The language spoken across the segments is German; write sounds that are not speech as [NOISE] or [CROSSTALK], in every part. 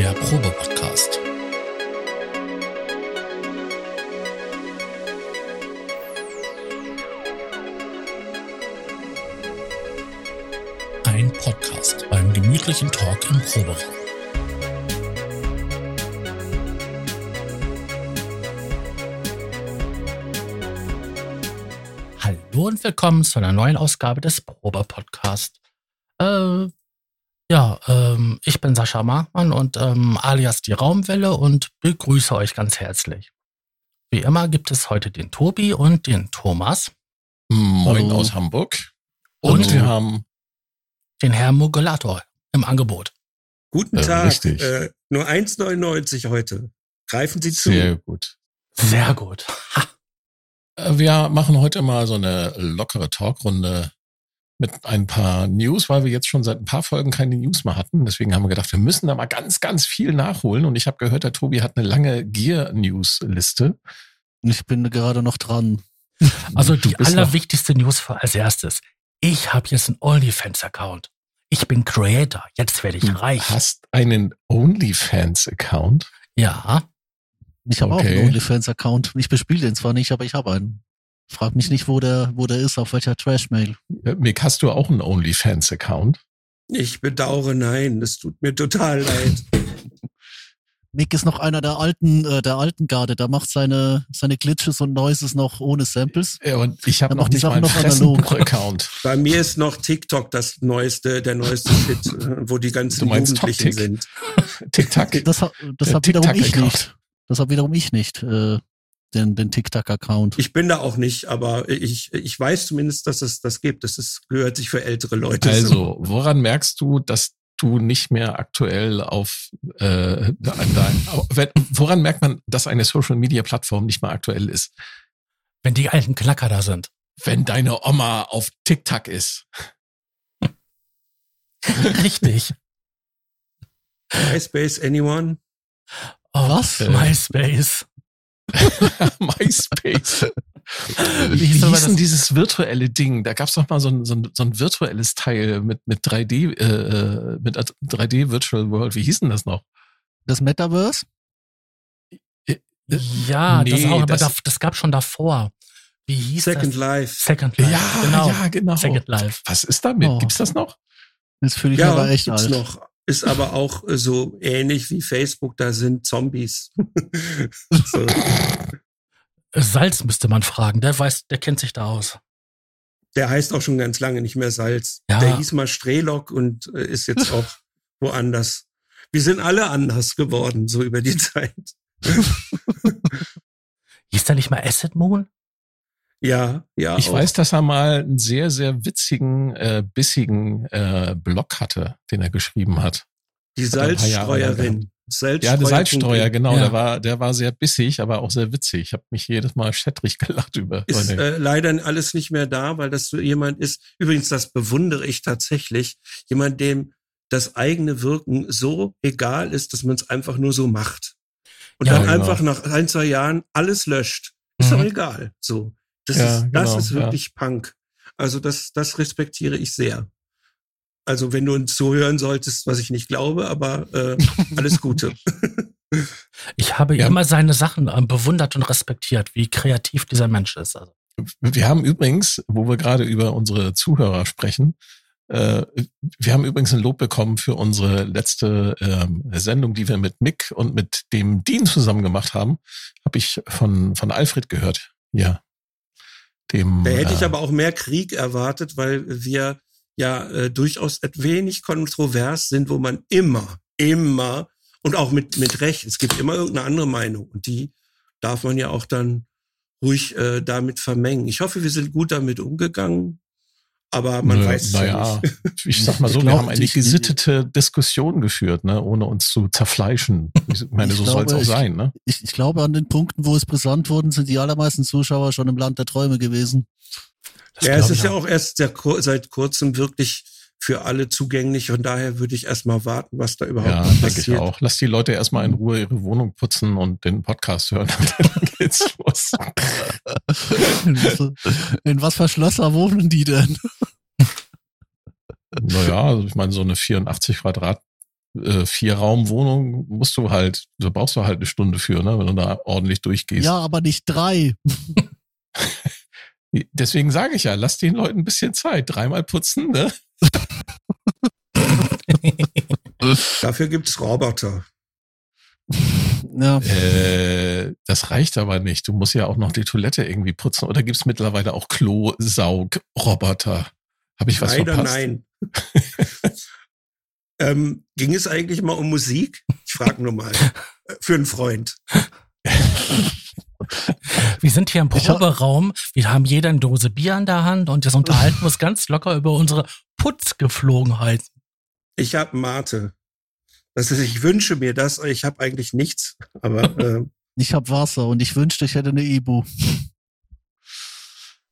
der Probe-Podcast. Ein Podcast beim gemütlichen Talk im Proberaum. Hallo und willkommen zu einer neuen Ausgabe des Probe-Podcast. Äh, ja, ähm, ich bin Sascha Markmann und ähm, alias die Raumwelle und begrüße euch ganz herzlich. Wie immer gibt es heute den Tobi und den Thomas. Moin Hallo. aus Hamburg. Und, und wir haben den Herrn Mogulator im Angebot. Guten ja, Tag. Äh, nur 1,99 heute. Greifen Sie zu. Sehr gut. Sehr gut. Ha. [LAUGHS] Äh, wir machen heute mal so eine lockere Talkrunde mit ein paar News, weil wir jetzt schon seit ein paar Folgen keine News mehr hatten. Deswegen haben wir gedacht, wir müssen da mal ganz, ganz viel nachholen. Und ich habe gehört, der Tobi hat eine lange Gear-News-Liste. Ich bin gerade noch dran. Also die [LAUGHS] allerwichtigste News als erstes. Ich habe jetzt einen OnlyFans-Account. Ich bin Creator. Jetzt werde ich du reich. Hast einen OnlyFans-Account? Ja. Ich habe okay. auch einen OnlyFans-Account. Ich bespiele den zwar nicht, aber ich habe einen. Frag mich nicht, wo der, wo der ist, auf welcher Trash-Mail. Mick, hast du auch einen OnlyFans-Account? Ich bedauere, nein. Das tut mir total leid. [LAUGHS] Mick ist noch einer der alten, äh, der alten Garde. Der macht seine, seine Glitches und Noises noch ohne Samples. Ja, und ich habe noch nicht mal einen Fressbuch-Account. [LAUGHS] Bei mir ist noch TikTok das neueste, der neueste Shit, äh, wo die ganzen Jugendlichen sind. [LAUGHS] TikTok. Das, das habe wiederum ich nicht. Das habe wiederum ich nicht. Äh, den, den TikTok-Account. Ich bin da auch nicht, aber ich, ich weiß zumindest, dass es das gibt. Das ist, gehört sich für ältere Leute. Also, woran merkst du, dass du nicht mehr aktuell auf äh, dein, woran merkt man, dass eine Social Media Plattform nicht mehr aktuell ist? Wenn die alten Knacker da sind. Wenn deine Oma auf TikTok ist. Richtig. MySpace, anyone? Oh, was? Äh, MySpace. [LAUGHS] MySpace. Wie, hieß denn dieses virtuelle Ding? Da gab es doch mal so ein, so, ein, so ein virtuelles Teil mit, mit 3D, äh, äh mit 3D Virtual World. Wie hieß denn das noch? Das Metaverse? Äh, äh, ja, nee, das, auch, das, aber das gab schon davor. Wie hieß Second das? Life. Second Life. Ja, genau. ja, genau. Second Life. Was ist damit? Oh. Gibt's das noch? Jetzt fühle ich ja, aber echt gibt's alt. noch ist aber auch so ähnlich wie Facebook, da sind Zombies. [LAUGHS] so. Salz müsste man fragen, der weiß, der kennt sich da aus. Der heißt auch schon ganz lange nicht mehr Salz. Ja. Der hieß mal Strelok und äh, ist jetzt auch woanders. Wir sind alle anders geworden, so über die [LAUGHS] Zeit. hieß der nicht mal Acid Moon? Ja, ja. Ich auch. weiß, dass er mal einen sehr, sehr witzigen, äh, bissigen äh, Blog hatte, den er geschrieben hat. Die Salzstreuerin. Salzstreuer ja, der Salzstreuer, genau. Ja. Der war, der war sehr bissig, aber auch sehr witzig. Ich habe mich jedes Mal schettrig [LAUGHS] gelacht über. Ist äh, leider alles nicht mehr da, weil das so jemand ist. Übrigens, das bewundere ich tatsächlich. Jemand, dem das eigene Wirken so egal ist, dass man es einfach nur so macht. Und ja, dann genau. einfach nach ein, zwei Jahren alles löscht. Ist mhm. doch egal. So. Das, ja, ist, das genau, ist wirklich ja. Punk. Also das, das respektiere ich sehr. Also wenn du uns zuhören solltest, was ich nicht glaube, aber äh, alles Gute. [LAUGHS] [LAUGHS] ich habe ja. immer seine Sachen äh, bewundert und respektiert, wie kreativ dieser Mensch ist. Also. Wir haben übrigens, wo wir gerade über unsere Zuhörer sprechen, äh, wir haben übrigens ein Lob bekommen für unsere letzte ähm, Sendung, die wir mit Mick und mit dem Dean zusammen gemacht haben. Habe ich von, von Alfred gehört. Ja, dem, da hätte ich äh, aber auch mehr Krieg erwartet, weil wir ja äh, durchaus ein wenig kontrovers sind, wo man immer, immer und auch mit, mit Recht, es gibt immer irgendeine andere Meinung und die darf man ja auch dann ruhig äh, damit vermengen. Ich hoffe, wir sind gut damit umgegangen. Aber man Nö, weiß es naja, ja nicht. [LAUGHS] Ich sag mal so, wir haben eine gesittete Diskussion geführt, ne, ohne uns zu zerfleischen. Ich [LAUGHS] meine, ich so soll es auch sein. Ne? Ich, ich glaube, an den Punkten, wo es brisant wurden, sind die allermeisten Zuschauer schon im Land der Träume gewesen. Das ja, es ist ja auch erst sehr, seit kurzem wirklich für alle zugänglich und daher würde ich erstmal warten, was da überhaupt ja, passiert. Denke ich auch. Lass die Leute erstmal in Ruhe ihre Wohnung putzen und den Podcast hören. [LAUGHS] dann geht's los. in, was, in was für Schlösser wohnen die denn? Naja, also ich meine, so eine 84 Quadrat äh, Vier-Raum-Wohnung musst du halt, da brauchst du halt eine Stunde für, ne, wenn du da ordentlich durchgehst. Ja, aber nicht drei. [LAUGHS] Deswegen sage ich ja, lass den Leuten ein bisschen Zeit. Dreimal putzen, ne? [LAUGHS] Dafür gibt's Roboter. Ja. Äh, das reicht aber nicht. Du musst ja auch noch die Toilette irgendwie putzen. Oder gibt's mittlerweile auch Klo-Saug-Roboter? Habe ich was Leider verpasst? nein. [LAUGHS] ähm, ging es eigentlich mal um Musik? Ich frage nur mal. Äh, Für einen Freund. [LAUGHS] Wir sind hier im Proberaum, wir haben jeder eine Dose Bier in der Hand und jetzt [LAUGHS] unterhalten wir uns ganz locker über unsere Putzgeflogenheiten. Ich habe Mate. Das ist, ich wünsche mir das, ich habe eigentlich nichts, aber [LAUGHS] äh, Ich hab Wasser und ich wünschte, ich hätte eine Ibu.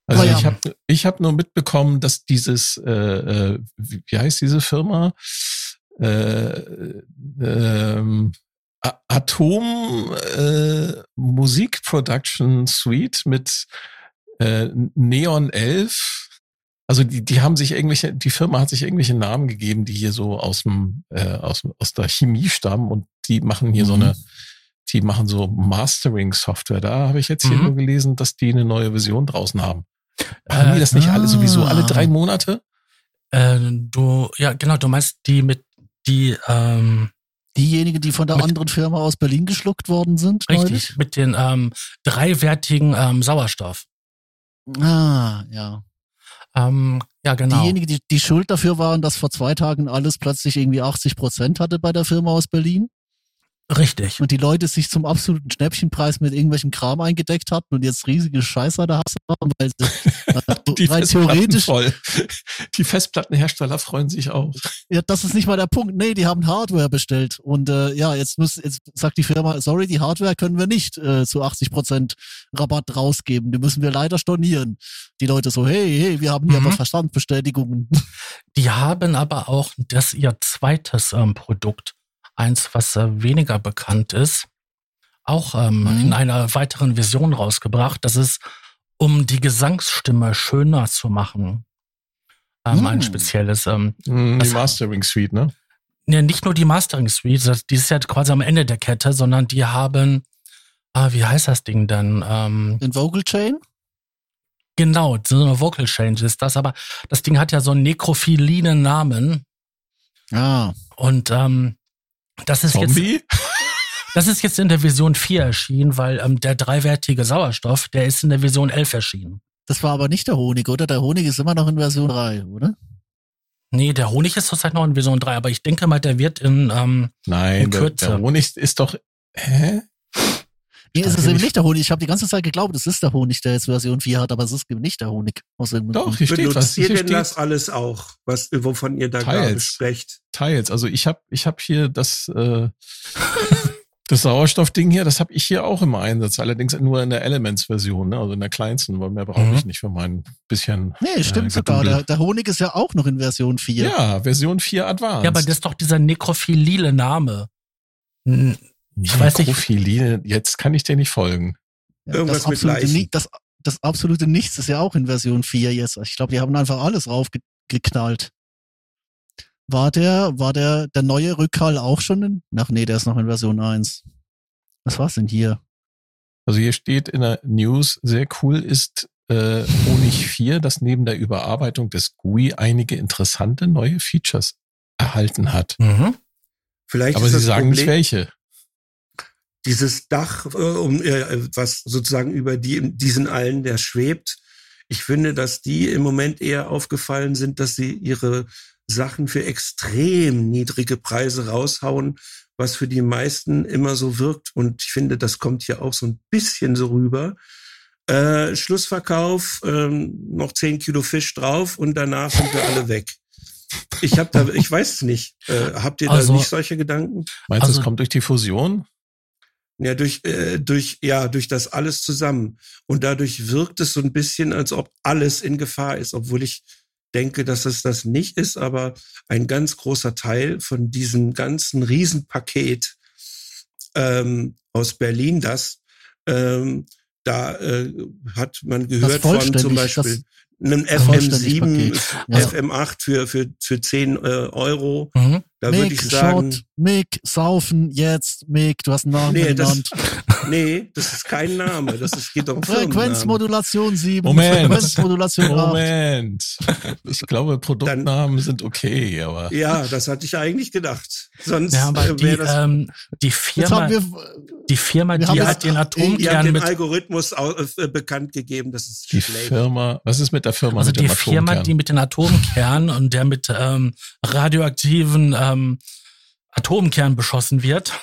Also Aber ja. ich habe ich hab nur mitbekommen, dass dieses, äh, äh, wie wie heißt diese Firma? Äh, ähm, Atom äh, Musik Production Suite mit äh, Neon 11. Also die, die haben sich irgendwelche, die Firma hat sich irgendwelche Namen gegeben, die hier so aus dem, äh, aus, aus der Chemie stammen und die machen hier so Mhm. eine, die machen so Mastering-Software. Da habe ich jetzt hier Mhm. nur gelesen, dass die eine neue Version draußen haben. Machen die das nicht alle ah. sowieso alle drei Monate? Äh, du, ja, genau, du meinst die mit, die, ähm, Diejenigen, die von der Mit- anderen Firma aus Berlin geschluckt worden sind. richtig, neulich? mit den ähm, dreiwertigen ähm, Sauerstoff. Ah, ja. Ähm, ja, genau. Diejenigen, die, die schuld dafür waren, dass vor zwei Tagen alles plötzlich irgendwie 80 Prozent hatte bei der Firma aus Berlin Richtig. und die Leute sich zum absoluten Schnäppchenpreis mit irgendwelchem Kram eingedeckt hatten und jetzt riesige Scheiße da haben, weil sie [LAUGHS] also Die rein theoretisch, voll. Die Festplattenhersteller freuen sich auch. ja, das ist nicht mal der Punkt. Nee, die haben Hardware bestellt und äh, ja, jetzt muss jetzt sagt die Firma, sorry, die Hardware können wir nicht äh, zu 80 Prozent Rabatt rausgeben, die müssen wir leider stornieren. Die Leute so, hey, hey, wir haben hier Mhm. aber Verstandbestätigungen. Die haben aber auch das ihr zweites ähm, Produkt, eins, was äh, weniger bekannt ist, auch ähm, Mhm. in einer weiteren Version rausgebracht. Das ist, um die Gesangsstimme schöner zu machen. Ähm, Ein Mhm. spezielles, ähm, Hm, Die Mastering Suite, ne? ne, nicht nur die Mastering Suite, die ist ja quasi am Ende der Kette, sondern die haben, ah, wie heißt das Ding denn? Ähm, Den Vocal Chain? genau, so eine Vocal Change ist das, aber das Ding hat ja so einen nekrophilinen Namen Ah, und ähm, das ist jetzt Zombie? [LAUGHS] Das ist jetzt in der Version 4 erschienen, weil ähm, der dreiwertige Sauerstoff, der ist in der Version 11 erschienen. das war aber nicht der Honig, oder? Der Honig ist immer noch in Version 3, oder? Nee, der Honig ist zurzeit noch in Version 3, aber ich denke mal, der wird in, ähm, Nein, In der, Kürze. der Honig ist doch. Hä? Nee, es ist hier eben nicht- der Honig. Ich habe die ganze Zeit geglaubt, es ist der Honig, der jetzt Version 4 hat, aber es ist eben nicht der Honig. Aus irgendeinem Doch, Grund. hier steht was. benutzt ihr Hier denn steht das alles auch, was, wovon ihr da gerade sprecht? Teils. Also ich habe ich hab hier das, äh, [LAUGHS] das Sauerstoffding hier, das habe ich hier auch im Einsatz. Allerdings nur in der Elements-Version, ne? also in der kleinsten, weil mehr brauche Mhm. ich nicht für mein bisschen. Nee, stimmt äh, sogar. Der, der Honig ist ja auch noch in Version 4. Ja, Version 4 Advanced. ja, aber das ist doch dieser nekrophilile Name. Hm, ich weiß nicht. Jetzt kann ich dir nicht folgen. Ja, Irgendwas das, mit absolute Leichen. Das, das absolute Nichts ist ja auch in Version 4 jetzt. Ich glaube, die haben einfach alles raufgeknallt. War der, war der, der neue Rückhall auch schon in? Ach nee, der ist noch in Version 1. Was war's denn hier? Also hier steht in der News, sehr cool ist äh, Honig 4, das neben der Überarbeitung des GUI einige interessante neue Features erhalten hat. Mhm. Vielleicht Aber ist sie das sagen nicht Problem, welche. Dieses Dach, äh, um, äh, was sozusagen über die, diesen allen, der schwebt. Ich finde, dass die im Moment eher aufgefallen sind, dass sie ihre Sachen für extrem niedrige Preise raushauen, was für die meisten immer so wirkt. Und ich finde, das kommt hier auch so ein bisschen so rüber. Äh, Schlussverkauf, ähm, noch 10 Kilo Fisch drauf und danach sind wir alle weg. Ich habe da, ich weiß es nicht. Äh, habt ihr Also- da nicht solche Gedanken? Meinst du, Also- es kommt durch die Fusion? Ja, durch, äh, durch, ja, durch das alles zusammen. Und dadurch wirkt es so ein bisschen, als ob alles in Gefahr ist, obwohl ich denke, dass es das nicht ist, aber ein ganz großer Teil von diesem ganzen Riesenpaket ähm, aus Berlin, das, ähm, da äh, hat man gehört von zum Beispiel einem das vollständig FM7, Paket. Ja. FM8 für, für, für 10 äh, Euro Mhm. Da würde Mick, ich sagen, Shot, Mick, Saufen, jetzt, Mick, du hast einen Namen nee, das, genannt. [LAUGHS] nee, das ist kein Name. Das ist, geht um. Frequenzmodulation 7, Moment. Frequenzmodulation 8. Moment. Ich glaube, Produktnamen sind okay, aber Ja, das hatte ich eigentlich gedacht. Sonst Ja, äh, die, wäre das. ähm, die Firma, haben wir, die Firma, die hat den Ihr Atomkern habt den mit, Algorithmus äh, bekannt gegeben, das ist die schlecht. Firma, was ist mit der Firma also mit die dem Firma, Atomkern? die mit den Atomkernen und der mit ähm, radioaktiven ähm, Atomkern beschossen wird. [LAUGHS]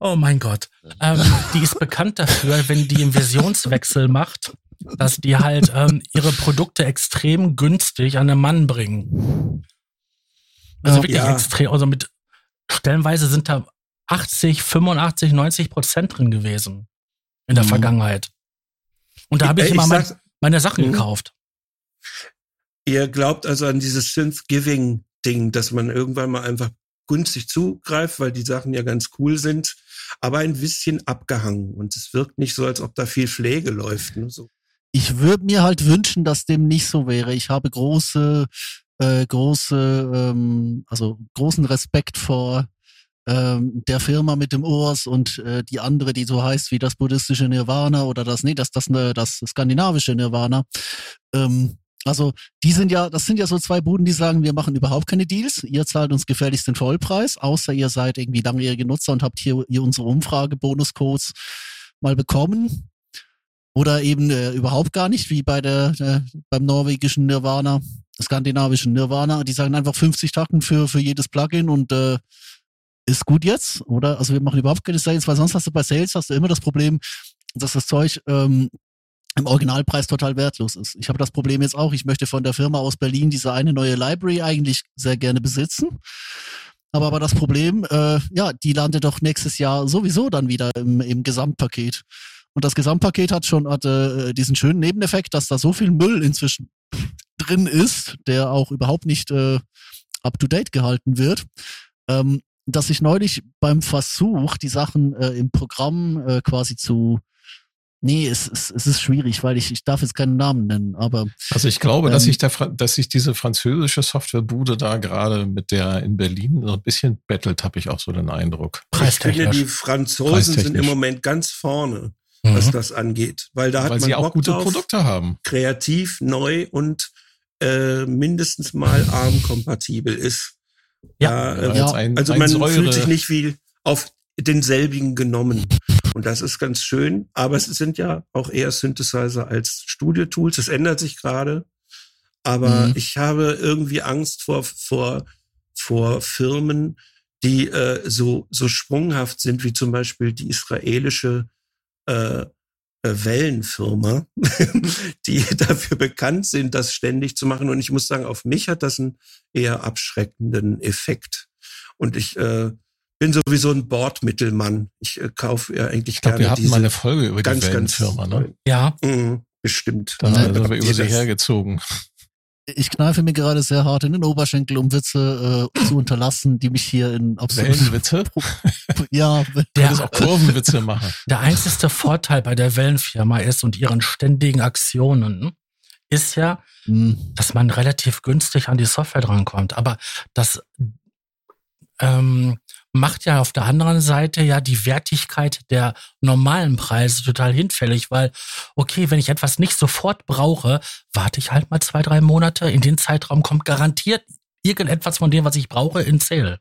Oh mein Gott. Ähm, die ist bekannt dafür, wenn die einen Visionswechsel macht, dass die halt ähm, ihre Produkte extrem günstig an den Mann bringen. Also Ja. wirklich Ja. extrem, also mit stellenweise sind da 80, 85, 90 Prozent drin gewesen in der Mhm. Vergangenheit. Und da habe ich Äh, immer mein, meine Sachen Mhm. gekauft. Ihr glaubt also an dieses Synth-Giving-Ding, dass man irgendwann mal einfach günstig zugreift, weil die Sachen ja ganz cool sind, aber ein bisschen abgehangen. Und es wirkt nicht so, als ob da viel Pflege läuft. Ne? So. ich würde mir halt wünschen, dass dem nicht so wäre. Ich habe große, äh, große, ähm, also großen Respekt vor ähm, der Firma mit dem Urs und äh, die andere, die so heißt wie das buddhistische Nirvana oder das, nee, das, das, ne, das skandinavische Nirvana. Ähm, also die sind ja, das sind ja so zwei Buden, die sagen, wir machen überhaupt keine Deals. Ihr zahlt uns gefälligst den Vollpreis, außer ihr seid irgendwie langjährige Nutzer und habt hier, hier unsere Umfrage-Bonuscodes mal bekommen. Oder eben äh, überhaupt gar nicht, wie bei der äh, beim norwegischen Nirvana, skandinavischen Nirvana. Die sagen einfach 50 Tacken für, für jedes Plugin und äh, ist gut jetzt, oder? Also wir machen überhaupt keine Sales, weil sonst hast du bei Sales hast du immer das Problem, dass das Zeug ähm, im Originalpreis total wertlos ist. Ich habe das Problem jetzt auch. Ich möchte von der Firma aus Berlin diese eine neue Library eigentlich sehr gerne besitzen. Aber aber das Problem, äh, ja, die landet doch nächstes Jahr sowieso dann wieder im, im Gesamtpaket. Und das Gesamtpaket hat schon hat, äh, diesen schönen Nebeneffekt, dass da so viel Müll inzwischen drin ist, der auch überhaupt nicht äh, up to date gehalten wird, ähm, dass ich neulich beim Versuch, die Sachen äh, im Programm äh, quasi zu Nee, es, es, es ist schwierig, weil ich, ich darf jetzt keinen Namen nennen, aber Also ich glaube, dass Ähm, sich der, Fra- dass sich diese französische Softwarebude da gerade mit der in Berlin so ein bisschen bettelt, habe ich auch so den Eindruck. Ich finde, die Franzosen sind im Moment ganz vorne, was Mhm. das angeht. Weil da hat Weil man sie auch Bock gute drauf, Produkte haben. kreativ, neu und äh, mindestens mal [LAUGHS] ARM-kompatibel ist. Ja. Da, äh, Ja. ein, Also man Säure, fühlt sich nicht wie auf denselbigen genommen. Und das ist ganz schön. Aber es sind ja auch eher Synthesizer als Studio-Tools. Das ändert sich gerade. Aber Mhm. ich habe irgendwie Angst vor, vor, vor Firmen, die äh, so, so sprunghaft sind, wie zum Beispiel die israelische äh, äh, Wellenfirma, [LAUGHS] die [LAUGHS] dafür bekannt sind, das ständig zu machen. Und ich muss sagen, auf mich hat das einen eher abschreckenden Effekt. Und ich äh, bin sowieso ein Bordmittelmann. Ich äh, kaufe ja eigentlich ich glaube, gerne wir hatten diese mal eine Folge über die ganz, ganz Wellenfirma, ne? Ja, Mhm, bestimmt. Da sind wir über sie hergezogen. ich kneife mir gerade sehr hart in den Oberschenkel, um Witze äh, zu unterlassen, die mich hier in absolut Wellenwitze? ja, der, auch Kurvenwitze machen. der einzigste Vorteil bei der Wellenfirma ist und ihren ständigen Aktionen ist ja, hm, dass man relativ günstig an die Software drankommt. Aber das ähm, macht ja auf der anderen Seite ja die Wertigkeit der normalen Preise total hinfällig, weil, okay, wenn ich etwas nicht sofort brauche, warte ich halt mal zwei, drei Monate. In den Zeitraum kommt garantiert irgendetwas von dem, was ich brauche, in Sale.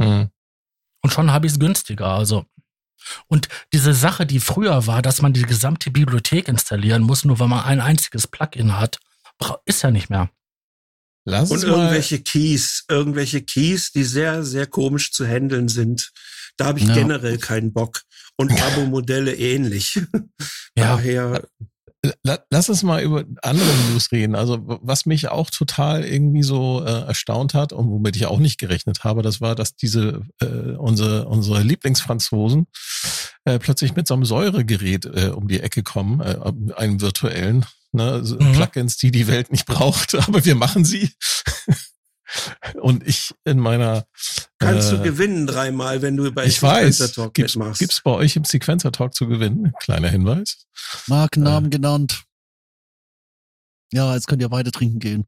Hm. Und schon habe ich es günstiger. Also. Und diese Sache, die früher war, dass man die gesamte Bibliothek installieren muss, nur weil man ein einziges Plugin hat, ist ja nicht mehr. Lass Und irgendwelche Keys, irgendwelche Keys, die sehr, sehr komisch zu handeln sind. Da habe ich Ja. generell keinen Bock. Und Abo-Modelle ähnlich. [LAUGHS] Ja. Daher, La- Lass uns mal über andere News reden. Also was mich auch total irgendwie so äh, erstaunt hat und womit ich auch nicht gerechnet habe, das war, dass diese äh, unsere unsere Lieblingsfranzosen äh, plötzlich mit so einem Säuregerät äh, um die Ecke kommen, äh, einem virtuellen, ne, so Mhm. Plugins, die die Welt nicht braucht, [LAUGHS] aber wir machen sie. und ich in meiner kannst äh, du gewinnen dreimal, wenn du bei ich Sequencer weiß, Talk gibt's, mitmachst. gibt's bei euch im Sequencer Talk zu gewinnen? Kleiner Hinweis. Markennamen genannt. Ja, jetzt könnt ihr beide trinken gehen.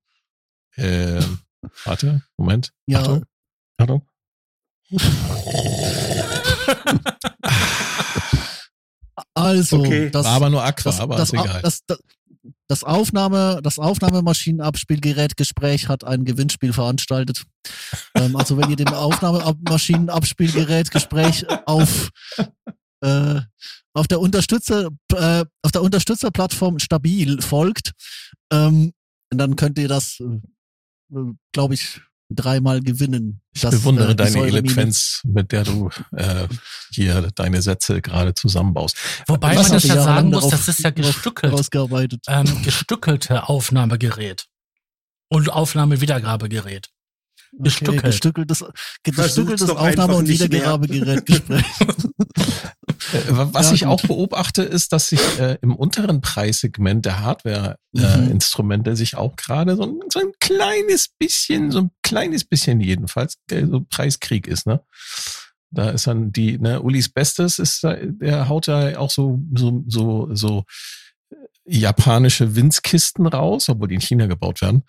Ähm, [LAUGHS] warte, Moment. Ja. Achtung. Achtung. Also, Okay. das, War aber nur Aqua, das, aber das, ist egal. das, das, das Aufnahme, das Aufnahmemaschinenabspielgerätgespräch hat ein Gewinnspiel veranstaltet. ähm, also wenn ihr dem [LAUGHS] Aufnahmemaschinenabspielgerätgespräch auf äh, auf der Unterstützer äh, auf der Unterstützerplattform stabil folgt, ähm, dann könnt ihr das, äh, glaube ich, dreimal gewinnen. Ich Das, bewundere äh, deine Eloquenz, mit der du äh, hier deine Sätze gerade zusammenbaust. Wobei Was man das ja sagen muss, das ist ja gestückelt. Ähm, gestückelte Aufnahmegerät. Und Aufnahmewiedergabegerät. Gestückelt. Okay, gestückeltes, gestückeltes Aufnahme- und. Wiedergabegerätgespräch. [LAUGHS] Äh, was Ja, ich gut. auch beobachte, ist, dass sich äh, im unteren Preissegment der Hardware-Instrumente äh, sich auch gerade so, ein- so ein kleines bisschen, so ein kleines bisschen jedenfalls, äh, so Preiskrieg ist, ne? Da ist dann die, ne, Ulis Bestes ist, da- der haut da auch so, so, so, so äh, japanische Winzkisten raus, obwohl die in China gebaut werden.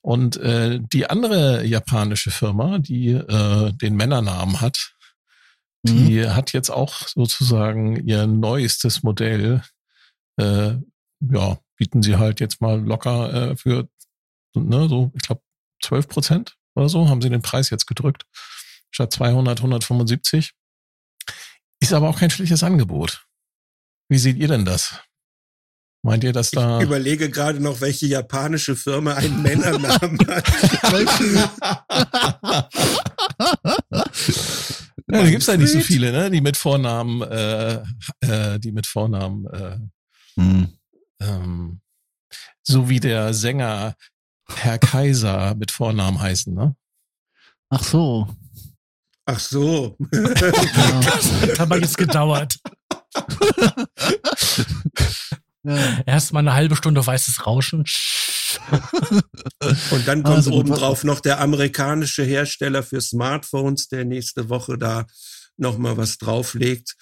Und äh, die andere japanische Firma, die äh, den Männernamen hat, Mhm. die hat jetzt auch sozusagen ihr neuestes Modell. Äh, ja, bieten sie halt jetzt mal locker äh, für, ne, so, ich glaube, 12 Prozent oder so, haben sie den Preis jetzt gedrückt. Statt 200, 175. Ist aber auch kein schlechtes Angebot. Wie seht ihr denn das? Meint ihr, dass da. Ich überlege gerade noch, welche japanische Firma einen Männernamen [LAUGHS] hat. Ja, da gibt's ja nicht so viele, ne? Die mit Vornamen, äh, äh, die mit Vornamen, äh, Mhm. ähm, so wie der Sänger Herr Kaiser mit Vornamen heißen, ne? Ach so. Ach so. Ja. [LAUGHS] Das hat aber jetzt gedauert. [LAUGHS] Ja. Erst mal eine halbe Stunde weißes Rauschen. Und dann kommt Also obendrauf noch der amerikanische Hersteller für Smartphones, der nächste Woche da nochmal was drauflegt.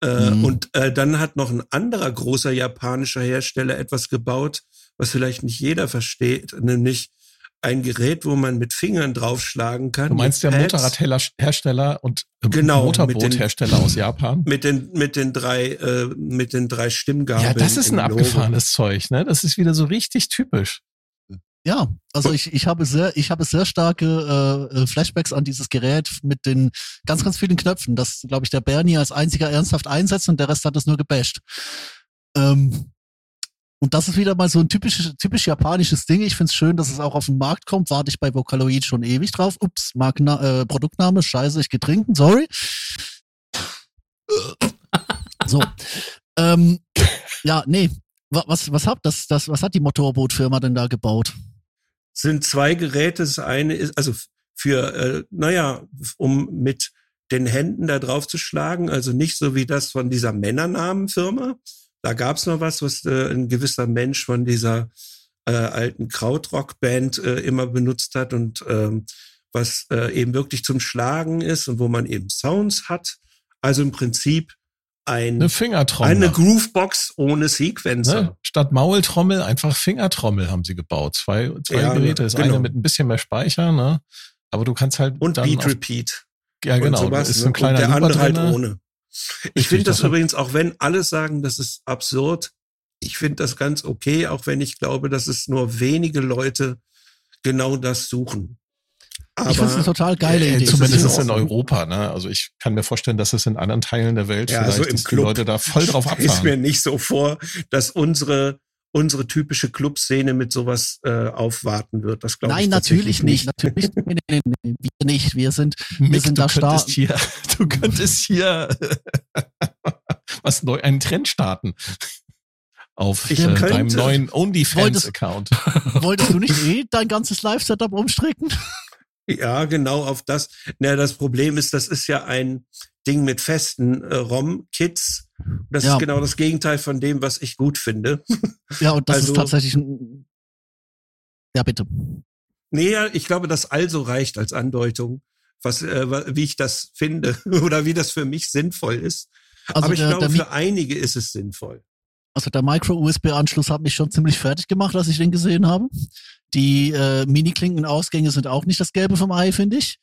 Äh, Mhm. Und äh, dann hat noch ein anderer großer japanischer Hersteller etwas gebaut, was vielleicht nicht jeder versteht, nämlich ein Gerät, wo man mit Fingern draufschlagen kann. Du meinst der Motorradhersteller und äh, Genau, Motorboothersteller aus Japan? Mit den, mit den drei, äh, mit den drei Stimmgabeln. Ja, das ist ein abgefahrenes Zeug, ne? Das ist wieder so richtig typisch. Ja, also ich, ich habe sehr, ich habe sehr starke äh, äh, Flashbacks an dieses Gerät mit den ganz, ganz vielen Knöpfen, das, glaube ich, der Bernie als einziger ernsthaft einsetzt und der Rest hat es nur gebasht. Ähm, und das ist wieder mal so ein typisch, typisch japanisches Ding. Ich find's schön, dass es auch auf den Markt kommt. Warte ich bei Vocaloid schon ewig drauf. Ups, Markna äh, Produktname, scheiße, ich getrinken, sorry. So. Ähm, ja, nee. Wa- Was, was hat das, das, was hat die Motorbootfirma denn da gebaut? sind zwei Geräte. Das eine ist, also für, äh, naja, um mit den Händen da drauf zu schlagen, also nicht so wie das von dieser Männernamenfirma. Da gab's noch was, was äh, ein gewisser Mensch von dieser äh, alten Krautrock-Band äh, immer benutzt hat und ähm, was äh, eben wirklich zum Schlagen ist und wo man eben Sounds hat. Also im Prinzip ein, Eine Fingertrommel. eine Groovebox ohne Sequencer. Ne? Statt Maultrommel einfach Fingertrommel haben sie gebaut. Zwei, zwei Ja, Geräte. Das genau. eine mit ein bisschen mehr Speicher, ne? Aber du kannst halt Und Beat Repeat. ja genau, sowas, ist ne? ein kleiner und der Looper andere halt ohne. Ich finde das, übrigens, auch wenn alle sagen, das ist absurd, ich finde das ganz okay, auch wenn ich glaube, dass es nur wenige Leute genau das suchen. Aber ich finde es eine total geile Äh, Idee. zumindest Das ist in in. Europa, ne? Also ich kann mir vorstellen, dass es in anderen Teilen der Welt ja, vielleicht, so im dass die Club Leute da voll drauf [LAUGHS] stell ich mir abfahren. nicht so vor, dass unsere unsere typische Clubszene mit sowas äh, aufwarten wird. Das glaube ich Nein, natürlich tatsächlich nicht. Natürlich [LAUGHS] nee, nee, nee, nee, wir nicht. Wir sind, wir Mick, sind du da könntest stark. hier, [LAUGHS] du könntest hier [LAUGHS] was neu, einen Trend starten auf Ich äh, könnte. deinem neuen Wolltest- OnlyFans-Account. Wolltest du nicht eh dein ganzes Live-Setup umstricken? Ja, genau auf das. Na, das Problem ist, das ist ja ein Ding mit festen äh, ROM-Kits. Das Ja. ist genau das Gegenteil von dem, was ich gut finde. [LAUGHS] Ja, und das Also- ist tatsächlich ein. Ja, bitte. Nee, ich glaube, das also reicht als Andeutung, was, äh, wie ich das finde [LAUGHS] oder wie das für mich sinnvoll ist. Also Aber ich der, glaube, der, für einige ist es sinnvoll. Also der Micro-USB-Anschluss hat mich schon ziemlich fertig gemacht, als ich den gesehen habe. Die äh, Mini-Klinkenausgänge sind auch nicht das Gelbe vom Ei, finde ich.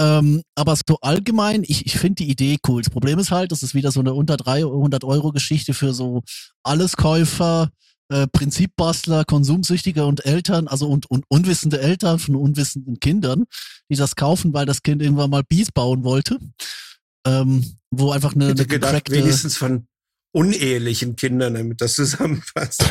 Ähm, aber so allgemein, ich, ich finde die Idee cool. Das Problem ist halt, das ist wieder so eine unter 300 Euro Geschichte für so Alleskäufer, äh, Prinzipbastler, Konsumsüchtige und Eltern, also und, und unwissende Eltern von unwissenden Kindern, die das kaufen, weil das Kind irgendwann mal Beats bauen wollte. Ähm, wo einfach eine, eine gedacht, wenigstens von unehelichen Kindern, damit das zusammenpasst.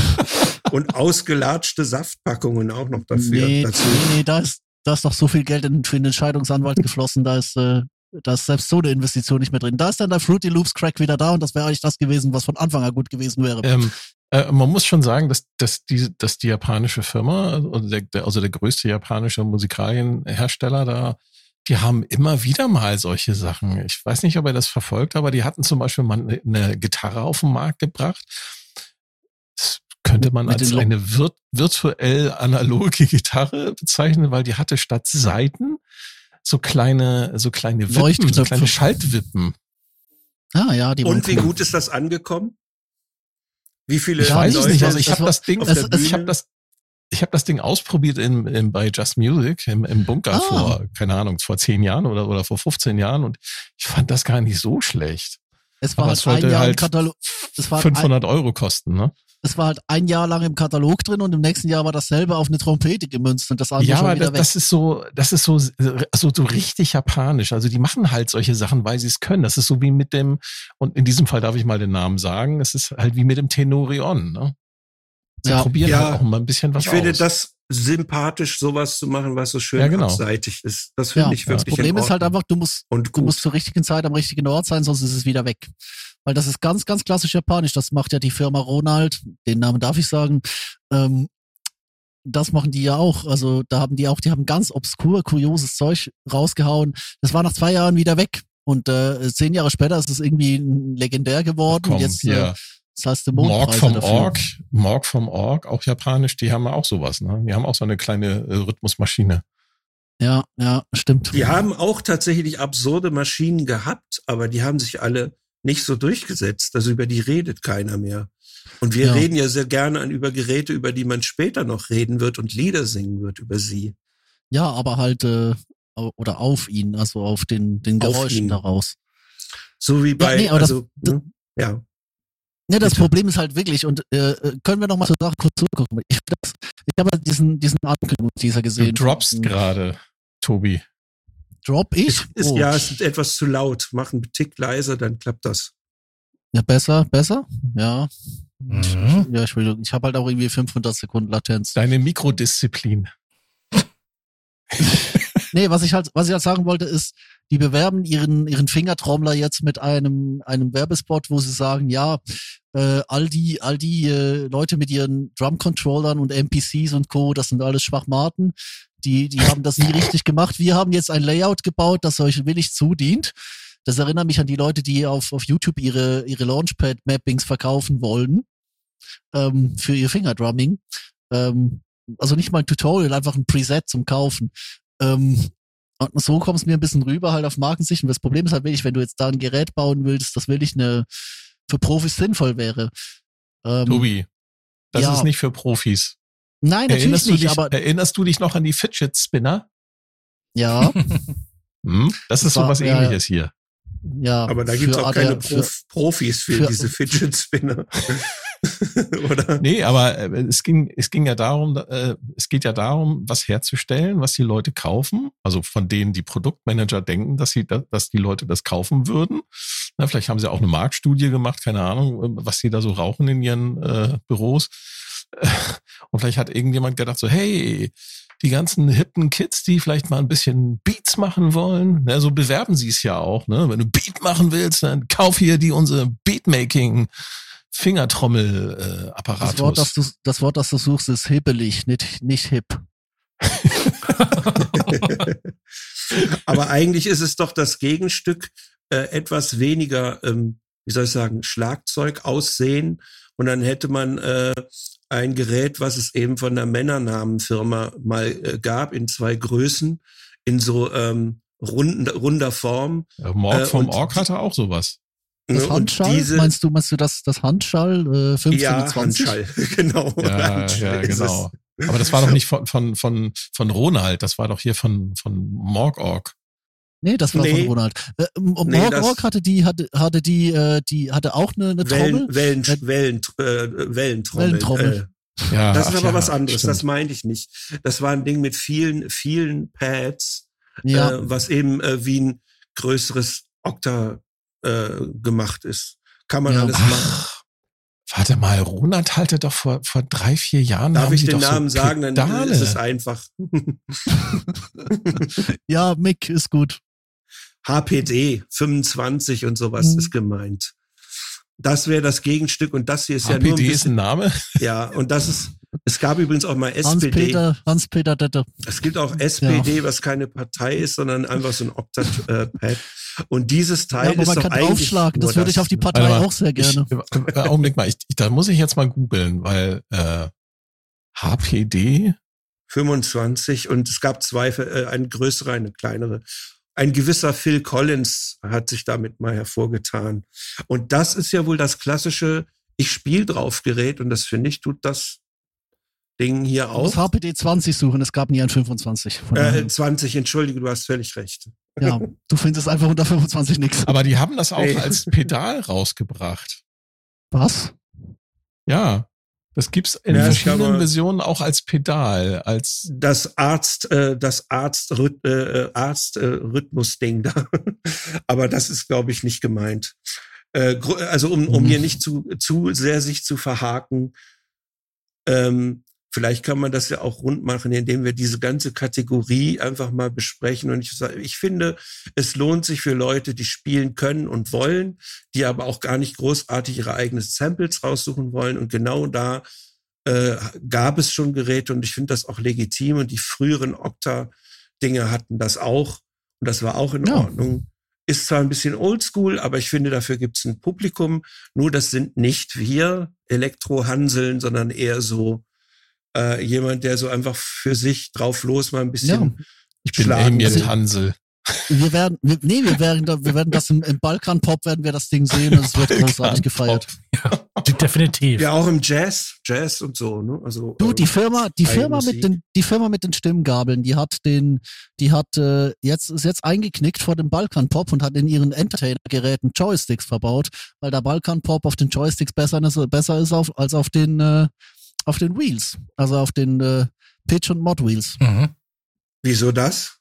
[LAUGHS] Und ausgelatschte Saftpackungen auch noch dafür. Nee, dazu. nee, nee, da ist, da ist doch so viel Geld in, für den Entscheidungsanwalt geflossen, da ist, äh, da ist selbst so eine Investition nicht mehr drin. Da ist dann der Fruity Loops Crack wieder da und das wäre eigentlich das gewesen, was von Anfang an gut gewesen wäre. Ähm, äh, man muss schon sagen, dass, dass, die, dass die japanische Firma, also der, der, also der größte japanische Musikalienhersteller da, die haben immer wieder mal solche Sachen. Ich weiß nicht, ob er das verfolgt, aber die hatten zum Beispiel mal eine Gitarre auf den Markt gebracht. Könnte man als eine vir virtuell analoge [LAUGHS] Gitarre bezeichnen, weil die hatte statt Saiten so kleine, so kleine Wippen, so kleine Schaltwippen. Ah ja, die Und wie cool. gut ist das angekommen? Wie viele Ich weiß es nicht. Also ich habe das Ding, es- es- ich habe das, ich habe das Ding ausprobiert in, in, bei Just Music im, im Bunker Ah. vor, keine Ahnung, vor zehn Jahren oder, oder vor 15 Jahren und ich fand das gar nicht so schlecht. Es war aber halt es sollte ein Jahr im halt Katalog. Es war, halt ein, 500 Euro kosten, ne? Es war halt ein Jahr lang im Katalog drin und im nächsten Jahr war dasselbe auf eine Trompete gemünzt und das andere Ja, schon aber wieder das, weg. das ist so, das ist so, so, so richtig japanisch. Also die machen halt solche Sachen, weil sie es können. Das ist so wie mit dem, und in diesem Fall darf ich mal den Namen sagen, es ist halt wie mit dem Tenorion, ne? Sie Ja. probieren Ja, halt auch mal ein bisschen was Ich finde aus. das sympathisch, sowas zu machen, was so schön Ja, genau. abseitig ist. Das finde ja, ich das wirklich Problem in ist halt einfach, du musst, und du musst zur richtigen Zeit am richtigen Ort sein, sonst ist es wieder weg. Weil das ist ganz, ganz klassisch japanisch. Das macht ja die Firma Ronald, den Namen darf ich sagen. Ähm, das machen die ja auch. Also da haben die auch, die haben ganz obskur, kurioses Zeug rausgehauen. Das war nach zwei Jahren wieder weg. Und äh, zehn Jahre später ist es irgendwie legendär geworden. Komm, und jetzt hier. äh, zahlst du Morg vom dafür. Org, Morg vom Org, auch japanisch, die haben auch sowas, ne? Die haben auch so eine kleine äh, Rhythmusmaschine. Ja, ja, stimmt. Die haben auch tatsächlich absurde Maschinen gehabt, aber die haben sich alle nicht so durchgesetzt. Also über die redet keiner mehr. Und wir Ja. reden ja sehr gerne an über Geräte, über die man später noch reden wird und Lieder singen wird über sie. Ja, aber halt äh, oder auf ihn, also auf den, den Geräuschen daraus. So wie bei, nee, aber das- also, ne? ja. Ne, das Bitte. Problem ist halt wirklich, und äh, äh, können wir noch mal zur Sache kurz zurückgucken. Ich, das, ich habe ja diesen, diesen Ankündigungsteaser Du gesehen. droppst Von- gerade, Tobi. Drop ich? Ist, Oh. Ja, es ist etwas zu laut. Mach einen Tick leiser, dann klappt das. ja, besser, besser? Ja. Mhm. Ja, ich will, ich habe halt auch irgendwie 500 Sekunden Latenz. Deine Mikrodisziplin. [LAUGHS] Nee, was ich halt, was ich halt sagen wollte, ist, die bewerben ihren, ihren Fingertrommler jetzt mit einem, einem Werbespot, wo sie sagen, ja, äh, all die, all die äh, Leute mit ihren Drum-Controllern und NPCs und Co., das sind alles Schwachmaten. Die, die haben das nie richtig gemacht. Wir haben jetzt ein Layout gebaut, das euch willig zudient. Das erinnert mich an die Leute, die auf, auf YouTube ihre, ihre Launchpad-Mappings verkaufen wollen ähm, für ihr Fingerdrumming. Ähm, also nicht mal ein Tutorial, einfach ein Preset zum Kaufen. Ähm, und so kommt es mir ein bisschen rüber, halt auf Markensicht. Und das Problem ist halt wirklich, wenn du jetzt da ein Gerät bauen willst, das wirklich eine, für Profis sinnvoll wäre. Ähm, Tobi, das ja. ist nicht für Profis. Nein, natürlich Erinnerst du, nicht, dich, aber erinnerst du dich noch an die Fidget Spinner? ja, [LAUGHS] Hm? Das ist so was ja, ähnliches hier. ja. Aber da gibt's für auch keine für- Prof Profis für, für- diese [LAUGHS] Fidget Spinner. [LAUGHS] [LAUGHS] Oder? Nee, aber äh, es ging, es ging ja darum, äh, es geht ja darum, was herzustellen, was die Leute kaufen, also von denen die Produktmanager denken, dass sie, da- dass die Leute das kaufen würden. Na, vielleicht haben sie auch eine Marktstudie gemacht, keine Ahnung, äh, was sie da so rauchen in ihren äh, Büros. [LAUGHS] Und vielleicht hat irgendjemand gedacht so, hey, die ganzen hippen Kids, die vielleicht mal ein bisschen Beats machen wollen, ne, so bewerben sie es ja auch. Ne? Wenn du Beat machen willst, dann kauf hier die unsere Beatmaking Fingertrommel äh, das Wort, das du, das Wort, das du suchst, ist hibbelig, nicht, nicht hip. [LAUGHS] Aber eigentlich ist es doch das Gegenstück, äh, etwas weniger, ähm, wie soll ich sagen, Schlagzeug aussehen. Und dann hätte man äh, ein Gerät, was es eben von der Männernamenfirma mal äh, gab, in zwei Größen, in so ähm, runden, runder Form. Ja, Morg Äh, vom und- Org hatte auch sowas. Das Ne, Handschall? diese- meinst du, meinst du das, das Handschall äh, 15 Ja, 20? [LAUGHS] Handschall, genau. Ja, Handschall ja, genau. Aber das war doch nicht von, von, von, von Ronald, das war doch hier von, von Morgorg. Nee, das war Nee. von Ronald. Äh, M- Nee, Morgorg das- hatte die, hatte, hatte die, äh, die, hatte auch eine, eine Trommel. Wellen, Wellen, Äh, Wellen, äh, Wellentrommel. Wellentrommel. Äh, Ja, das ist ach aber ja, was anderes, stimmt. das meinte ich nicht. Das war ein Ding mit vielen, vielen Pads, ja, äh, was eben äh, wie ein größeres Okta äh, gemacht ist. Kann man Ja. alles machen. Ach, warte mal, Ronald halte doch vor, vor drei, vier Jahren. Darf haben ich den doch Namen so sagen, dann ist es einfach. [LAUGHS] ja, Mick ist gut. HPD 25 und sowas Mhm. ist gemeint. Das wäre das Gegenstück und das hier ist ja nur ein HPD ist bisschen, ein Name? ja, und das ist, es gab übrigens auch mal SPD. Hans-Peter, Detter. Es gibt auch SPD, was keine Partei ist, sondern einfach so ein Octa-Pad. Und dieses Ja, Teil aber ist man doch kann eigentlich draufschlagen. Das würde ich auf die? Partei mal, auch sehr gerne. Ich, äh, Augenblick mal, ich, ich, da muss ich jetzt mal googeln, weil äh, HPD, 25 und es gab zwei, äh, eine größere, eine kleinere. Ein gewisser Phil Collins hat sich damit mal hervorgetan. Und das ist ja wohl das klassische, ich spiele drauf Gerät und das finde ich, tut das Ding hier Du musst auch. HPD 20 suchen, es gab nie ein 25. Von daher. Äh, 20, entschuldige, du hast völlig recht. ja, du findest einfach unter 25 nichts. aber die haben das auch Nee. als Pedal rausgebracht. Was? Ja, das gibt's in Ja, verschiedenen man- Versionen auch als Pedal, als Das Arzt, äh, das Arzt, äh, Arzt äh, Rhythmus-Ding [LAUGHS] da. Aber das ist, glaube ich, nicht gemeint. Äh, also um, um Mhm. hier nicht zu, zu sehr sich zu verhaken, ähm, vielleicht kann man das ja auch rund machen, indem wir diese ganze Kategorie einfach mal besprechen. Und ich, ich finde, es lohnt sich für Leute, die spielen können und wollen, die aber auch gar nicht großartig ihre eigenen Samples raussuchen wollen. Und genau da äh, gab es schon Geräte und ich finde das auch legitim. Und die früheren Okta-Dinge hatten das auch. Und das war auch in Ja. Ordnung. Ist zwar ein bisschen oldschool, aber ich finde, dafür gibt es ein Publikum. Nur das sind nicht wir Elektrohanseln, sondern eher so äh, jemand, der so einfach für sich drauf los mal ein Ja, bisschen ich bin Schlagen. Hansel. wir werden, wir, nee, wir werden, da- wir werden das im, im Balkan-Pop werden wir das Ding sehen und es wird großartig gefeiert. Definitiv. Ja, auch im Jazz, Jazz und so, ne? Also Du, die Firma, die Firma Musik. mit den, die Firma mit den Stimmgabeln, die hat den, die hat äh, jetzt ist jetzt eingeknickt vor dem Balkan Pop und hat in ihren Entertainer-Geräten Joysticks verbaut, weil der Balkan Pop auf den Joysticks besser ist, besser ist auf, als auf den äh, auf den Wheels, also auf den äh, Pitch und Mod Wheels. Mhm. wieso das?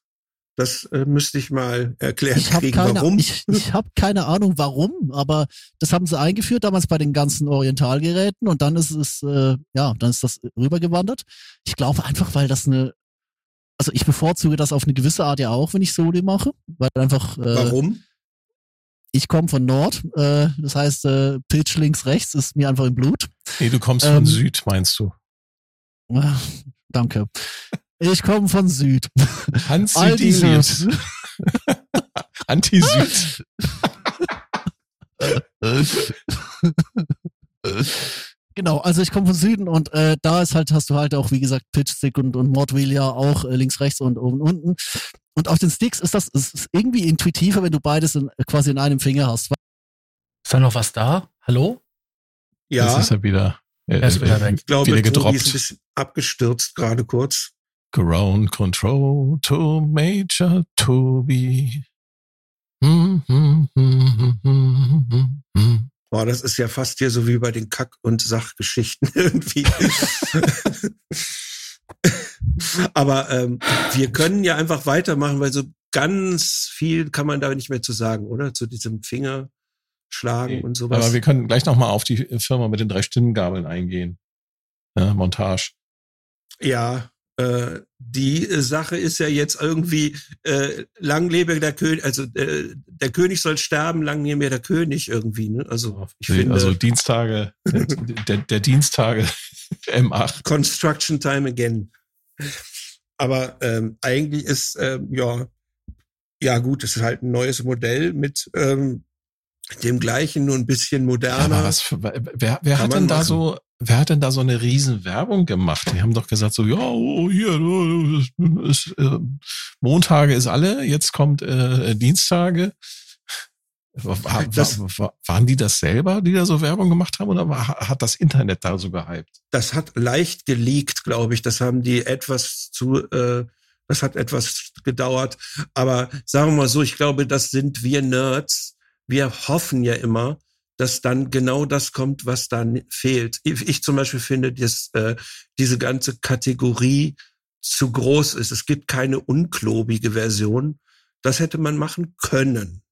Das äh, müsste ich mal erklärt Ich habe kriegen, keine, warum. ich, ich hab keine Ahnung warum, aber das haben sie eingeführt damals bei den ganzen Orientalgeräten und dann ist es, äh, ja, dann ist das rübergewandert. Ich glaube einfach, weil das eine, also ich bevorzuge das auf eine gewisse Art ja auch, wenn ich Soli mache, weil einfach, äh, warum? ich komme von Nord, äh, das heißt, äh, Pitch links, rechts ist mir einfach im Blut. Nee, du kommst Ähm, von Süd, meinst du? Ah, danke. Ich komme von Süd. Anti-Süd. Anti-Süd. [LAUGHS] Genau, also ich komme von Süden und äh, da ist halt, hast du halt auch, wie gesagt, Pitchstick und, und Modwheel ja auch äh, links, rechts und oben, unten. Und auf den Sticks ist das ist, ist irgendwie intuitiver, wenn du beides in, quasi in einem Finger hast. Ist da noch was da? Hallo? Ja, Jetzt ist er wieder, äh, Er ist wieder weg. ich glaube, wieder Tobi gedroppt. ist ein bisschen abgestürzt gerade kurz. Ground Control to Major Toby. Hm, hm, hm. Boah, das ist ja fast hier so wie bei den Kack- und Sachgeschichten [LAUGHS] irgendwie. Aber ähm, wir können ja einfach weitermachen, weil so ganz viel kann man da nicht mehr zu sagen, oder? Zu diesem Fingerschlagen und sowas. Aber wir können gleich nochmal auf die Firma mit den drei Stimmgabeln eingehen. Ja, Montage. Ja, äh, die äh, Sache ist ja jetzt irgendwie äh, lang lebe der König, also äh, der König soll sterben, lang lebe der König irgendwie. Ne? Also ich Nee, finde also Dienstage, der, der, der Dienstage [LAUGHS] M8. Construction Time Again. Aber ähm, eigentlich ist ähm, ja ja gut, es ist halt ein neues Modell mit ähm, dem gleichen, nur ein bisschen Ja, moderner. aber was wer, wer hat denn da machen. so, wer hat denn da so eine riesen Werbung gemacht? Die haben doch gesagt so, ja, oh, hier, ist, äh, Montage ist alle, jetzt kommt äh, Dienstage. War, das, war, waren die das selber, die da so Werbung gemacht haben, oder war, hat das Internet da so gehypt? Das hat leicht geleakt, glaube ich. Das haben die etwas zu, äh, das hat etwas gedauert. Aber sagen wir mal so, ich glaube, das sind wir Nerds. Wir hoffen ja immer, dass dann genau das kommt, was dann fehlt. Ich zum Beispiel finde, dass äh, diese ganze Kategorie zu groß ist. Es gibt keine unklobige Version. Das hätte man machen können.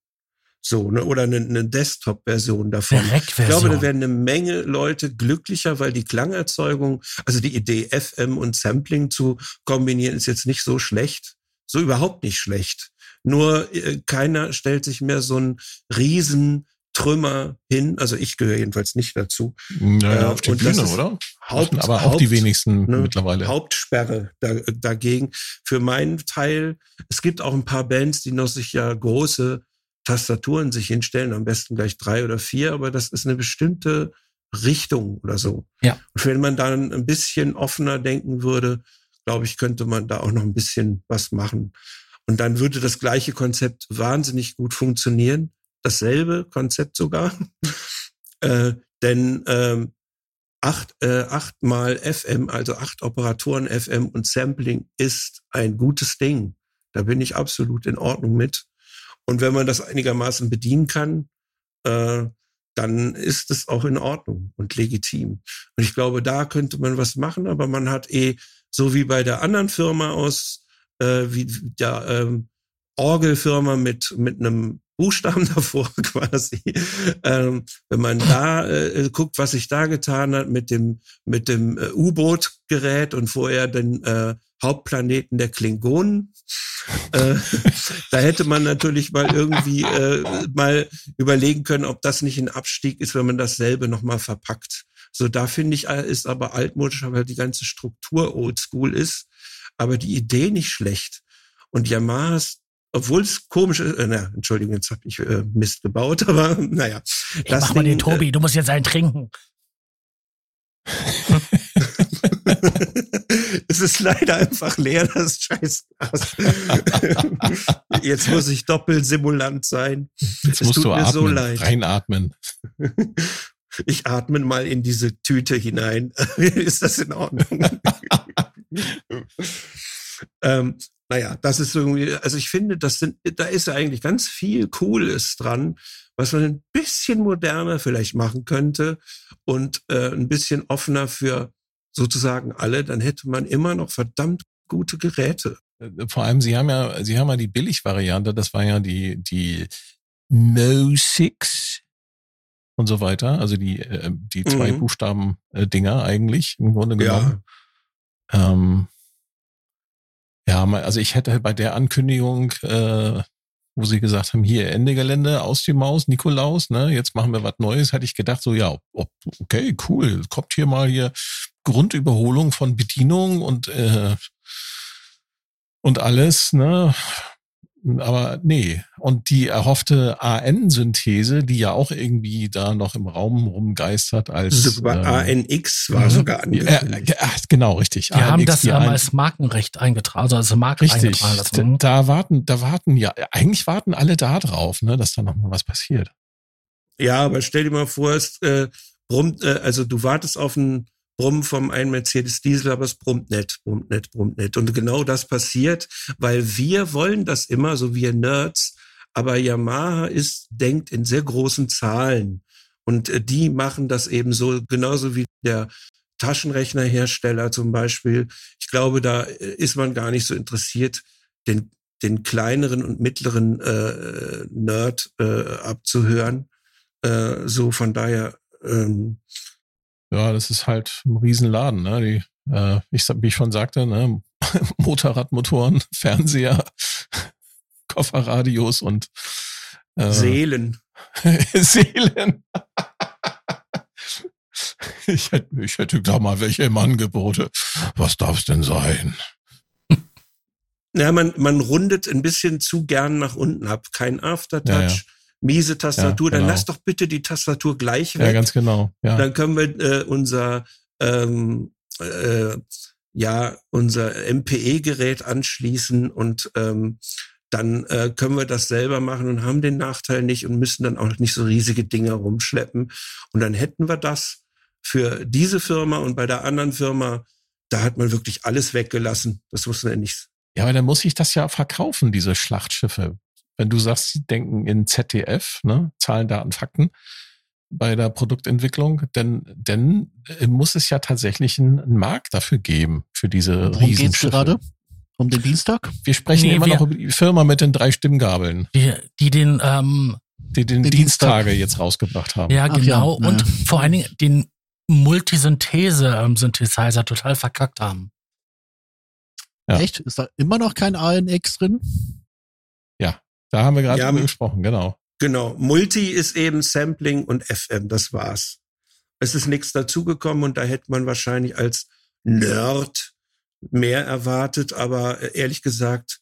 So, ne, oder eine, eine Desktop-Version davon. Ich glaube, da werden eine Menge Leute glücklicher, weil die Klangerzeugung, also die Idee, FM und Sampling zu kombinieren, ist jetzt nicht so schlecht. So überhaupt nicht schlecht. Nur äh, keiner stellt sich mehr so ein riesen Trümmer hin. Also ich gehöre jedenfalls nicht dazu. Naja, äh, auf die Bühne, oder? Haupt, aber auch Haupt, die wenigsten ne, mittlerweile. Hauptsperre da, dagegen. Für meinen Teil, es gibt auch ein paar Bands, die noch sich ja große Tastaturen sich hinstellen, am besten gleich drei oder vier, aber das ist eine bestimmte Richtung oder so. Ja. Und wenn man dann ein bisschen offener denken würde, glaube ich, könnte man da auch noch ein bisschen was machen. Und dann würde das gleiche Konzept wahnsinnig gut funktionieren. Dasselbe Konzept sogar. [LAUGHS] äh, denn ähm, acht, äh, achtmal FM, also acht Operatoren FM und Sampling ist ein gutes Ding. Da bin ich absolut in Ordnung mit. Und wenn man das einigermaßen bedienen kann, äh, dann ist es auch in Ordnung und legitim. Und ich glaube, da könnte man was machen, aber man hat eh, so wie bei der anderen Firma aus, äh, wie der ähm, Orgelfirma mit, mit einem Buchstaben [LAUGHS] davor quasi. Ähm, wenn man da äh, guckt, was sich da getan hat mit dem mit dem äh, U-Boot-Gerät und vorher den äh, Hauptplaneten der Klingonen, äh, [LAUGHS] da hätte man natürlich mal irgendwie äh, mal überlegen können, ob das nicht ein Abstieg ist, wenn man dasselbe nochmal verpackt. So, da finde ich, äh, ist aber altmodisch, weil die ganze Struktur oldschool ist, aber die Idee nicht schlecht. Und Yamahas obwohl es komisch ist, äh, na, Entschuldigung, jetzt habe ich äh, Mist gebaut, [LAUGHS] aber naja. Ich mach Ding, mal den Tobi, äh, du musst jetzt einen trinken. [LAUGHS] es ist leider einfach leer, das Scheißglas. [LAUGHS] Jetzt muss ich doppelt simulant sein. Jetzt es musst tut du mir atmen, so leid. reinatmen. Ich atme mal in diese Tüte hinein. ist das in Ordnung? [LAUGHS] ähm, naja, das ist irgendwie, also ich finde, das sind, da ist ja eigentlich ganz viel Cooles dran, was man ein bisschen moderner vielleicht machen könnte und äh, ein bisschen offener für sozusagen alle, dann hätte man immer noch verdammt gute Geräte. Äh, vor allem, Sie haben ja, Sie haben ja die Billigvariante, das war ja die, die No Six und so weiter, also die, äh, die zwei mhm. Buchstaben äh, Dinger eigentlich im Grunde genommen. Ja. Ähm, ja, also ich hätte bei der Ankündigung, äh, wo sie gesagt haben, hier Ende Gelände, aus die Maus, Nikolaus, ne, jetzt machen wir was Neues, hätte ich gedacht, so ja, okay, cool, kommt hier mal hier Grundüberholung von Bedienung und äh, und alles, ne? Aber nee. Und die erhoffte AN-Synthese, die ja auch irgendwie da noch im Raum rumgeistert als. Sogar äh, ANX war sogar angekündigt. Äh, genau, richtig. Wir ANX, haben das ja als Markenrecht eingetragen, also als Marke richtig, eingetragen. Lassen. Da warten, da warten ja, eigentlich warten alle da drauf, ne, dass da noch mal was passiert. Ja, aber stell dir mal vor, es äh, brummt, äh, also du wartest auf ein Brummen vom einen Mercedes Diesel, aber es brummt nicht, brummt nicht, brummt nicht. Und genau das passiert, weil wir wollen das immer, so wir Nerds, aber Yamaha ist, denkt in sehr großen Zahlen. Und äh, die machen das eben so, genauso wie der Taschenrechnerhersteller zum Beispiel. Ich glaube, da äh, ist man gar nicht so interessiert, den, den kleineren und mittleren äh, Nerd äh, abzuhören. Äh, so von daher ähm, ja, das ist halt ein Riesenladen, ne? Die, äh, ich, wie ich schon sagte, ne? [LAUGHS] Motorradmotoren, [LAUGHS] Fernseher, [LAUGHS] Kofferradios und äh, Seelen. Seelen. ich, hätte, ich hätte da mal welche im Angebote. Was darf's denn sein? Ja, man, man rundet ein bisschen zu gern nach unten ab. Kein Aftertouch. Miese Tastatur, ja, genau. dann lass doch bitte die Tastatur gleich weg. Ja, ganz genau. Ja. Dann können wir äh, unser ähm, äh, ja unser MPE-Gerät anschließen und ähm, dann äh, können wir das selber machen und haben den Nachteil nicht und müssen dann auch nicht so riesige Dinge rumschleppen. Und dann hätten wir das für diese Firma und bei der anderen Firma, da hat man wirklich alles weggelassen. Das wussten wir nicht. Ja, aber dann muss ich das ja verkaufen, diese Schlachtschiffe. Wenn du sagst, sie denken in ZDF, ne, Zahlen, Daten, Fakten bei der Produktentwicklung, denn, denn äh, muss es ja tatsächlich einen, Markt dafür geben, für diese Worum geht's Riesenschiffe. gerade? Um den Dienstag? Wir sprechen Nee, immer wir- noch über die Firma mit den drei Stimmgabeln, Die, die den, ähm, die den Den Diensttage jetzt rausgebracht haben. ja Ach genau, ja, und ja. vor allen Dingen den Multisynthese-Synthesizer total verkackt haben. Ja. Echt? Ist da immer noch kein ANX drin? Da haben wir gerade Ja, drüber gesprochen, genau. Genau. Multi ist eben Sampling und FM, das war's. Es ist nichts dazugekommen und da hätte man wahrscheinlich als Nerd mehr erwartet, aber äh, ehrlich gesagt,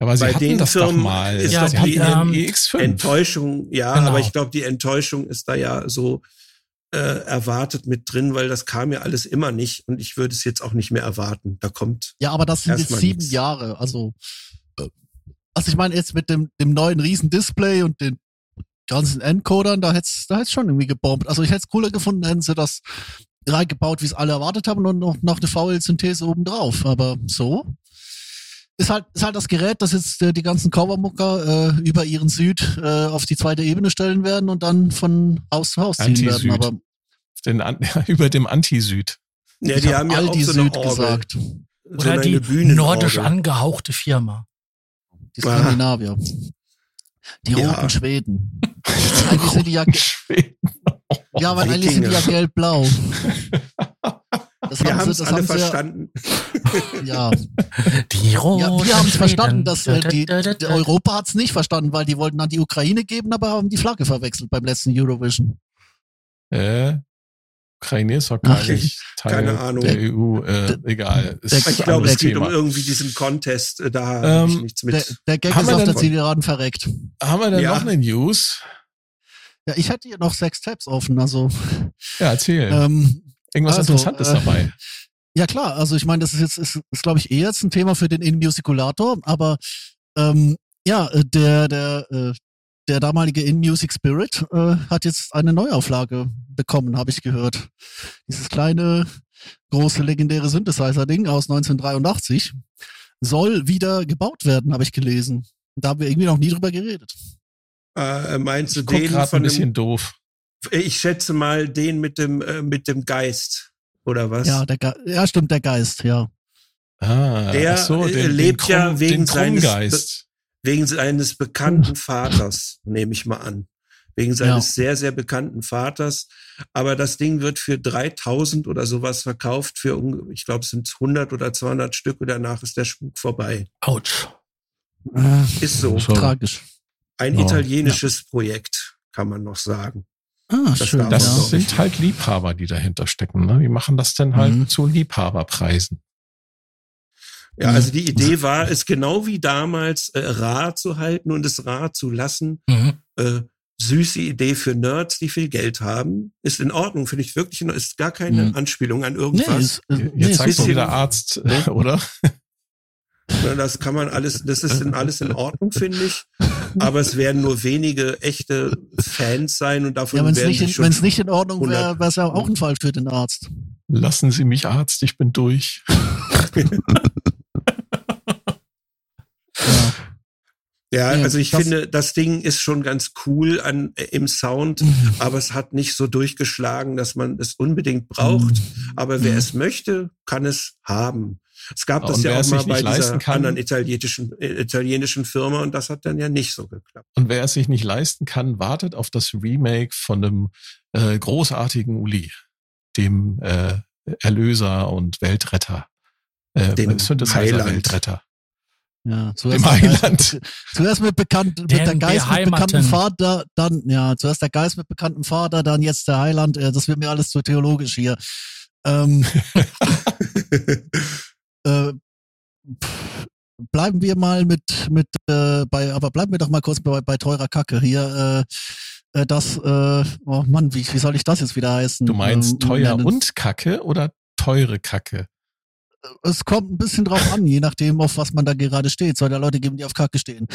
Aber sie Bei hatten den das Firmen doch mal. ist sie doch hatten die, den ähm, EX5. Enttäuschung, ja, Genau. aber ich glaube, die Enttäuschung ist da ja so äh, erwartet mit drin, weil das kam ja alles immer nicht und ich würde es jetzt auch nicht mehr erwarten. Da kommt Ja, aber das sind jetzt sieben nix. Jahre. Also, also ich meine jetzt mit dem, dem neuen Riesendisplay und den ganzen Encodern, da hätte es da hätt's schon irgendwie gebombt. Also ich hätte es cooler gefunden, hätten sie das reingebaut, wie es alle erwartet haben und noch, noch eine VL-Synthese obendrauf. Aber so ist halt, ist halt das Gerät, das jetzt äh, die ganzen Covermucker äh, über ihren Süd äh, auf die zweite Ebene stellen werden und dann von Haus zu Haus ziehen werden. Aber den, An- [LAUGHS] über dem Anti-Süd. ja, die hab haben ja auch so eine Süd Orgel, gesagt. so Oder eine die Bühnenorgel. nordisch angehauchte Firma. Die Skandinavier. Die Ja. roten Schweden. [LAUGHS] Eigentlich sind die ja, Schweden. ja, aber eigentlich sind die ja gelb-blau. [LAUGHS] Das Wir haben es das alle haben sie verstanden. [LAUGHS] ja, Die ja. roten Ja, wir haben es verstanden, dass äh, die, die. Europa hat es nicht verstanden, weil die wollten an die Ukraine geben, aber haben die Flagge verwechselt beim letzten Eurovision. Äh, Ukraine ist doch gar nicht Teil keine Ahnung. der EU. Äh, egal. Ist Ich glaube, es geht um Thema. irgendwie diesen Contest. äh, Da habe Ähm, ich nichts mit. Der, der Gag Haben ist auf der Zielgeraden verreckt. Haben wir denn Ja. noch eine News? Ja, ich hätte hier noch sechs Tabs offen, also Ja, erzähl. ähm, Irgendwas also, Interessantes äh, dabei. Ja klar, also ich meine, das ist jetzt, ist, ist glaube ich, eher jetzt ein Thema für den InMusiculator, aber ähm, ja, äh, der, der, äh, der damalige InMusic Spirit äh, hat jetzt eine Neuauflage bekommen, habe ich gehört. Dieses kleine, große, legendäre Synthesizer-Ding aus 1983 soll wieder gebaut werden, habe ich gelesen. Da haben wir irgendwie noch nie drüber geredet. Äh, meinst du Ich den gerade von ein bisschen dem, doof. ich schätze mal den mit dem, äh, mit dem Geist, oder was? Ja, der Ge ja, stimmt, der Geist, ja. Ah, Der, ach so, äh, den, lebt den ja wegen den seines- Krummgeist. Wegen seines bekannten Vaters, nehme ich mal an. Wegen seines sehr, sehr bekannten Vaters. Aber das Ding wird für 3000 oder sowas verkauft. Für, ich glaube, es sind 100 oder 200 Stück und danach ist der Spuk vorbei. Autsch. Äh, Ist so. So. Tragisch. Ein Ja. italienisches Projekt, kann man noch sagen. Ah, Das schön. Das ja. sind halt Liebhaber, die dahinter stecken. Ne? Die machen das dann halt Mhm. zu Liebhaberpreisen. Ja, Mhm. also die Idee war, es genau wie damals äh, rar zu halten und es rar zu lassen. Mhm. Äh, süße Idee für Nerds, die viel Geld haben. Ist in Ordnung, finde ich wirklich. Ist gar keine Mhm. Anspielung an Nee, irgendwas. ist, äh, nee, Jetzt ist sagst du wieder Arzt, [LAUGHS] äh, oder? Ja, Das kann man alles, das ist in alles in Ordnung, finde ich. Aber es werden nur wenige echte Fans sein und davon Ja, wenn es werden nicht, schon wenn's nicht in Ordnung wäre, 100 wäre es ja auch ein Fall für den Arzt. Lassen Sie mich Arzt, ich bin durch. [LAUGHS] [LAUGHS] Ja, Ja, also ich das- finde, das Ding ist schon ganz cool an, äh, im Sound, Mhm. aber es hat nicht so durchgeschlagen, dass man es unbedingt braucht. Aber wer Mhm. es möchte, kann es haben. Es gab das und ja auch mal bei dieser kann- anderen italienischen, äh, italienischen Firma und das hat dann ja nicht so geklappt. Und wer es sich nicht leisten kann, wartet auf das Remake von einem äh, großartigen Uli, dem äh, Erlöser und Weltretter. Äh, Dem Synthesizer Heiland. Weltretter. Ja, Dem zuerst, der Geist Heiland. mit, zuerst mit bekannt, mit der Geist mit bekanntem Vater, dann, ja, zuerst der Geist mit bekanntem Vater, dann jetzt der Heiland, das wird mir alles zu theologisch hier. Ähm, [LAUGHS] äh, pff, bleiben wir mal mit, mit, äh, bei, aber bleiben wir doch mal kurz bei, bei teurer Kacke hier, äh, äh, das, äh, oh Mann, wie, wie soll ich das jetzt wieder heißen? Du meinst Ähm, teuer nennen? und Kacke oder teure Kacke? Es kommt ein bisschen drauf an, je nachdem, auf was man da gerade steht. Soll der Leute geben, die auf Kacke stehen.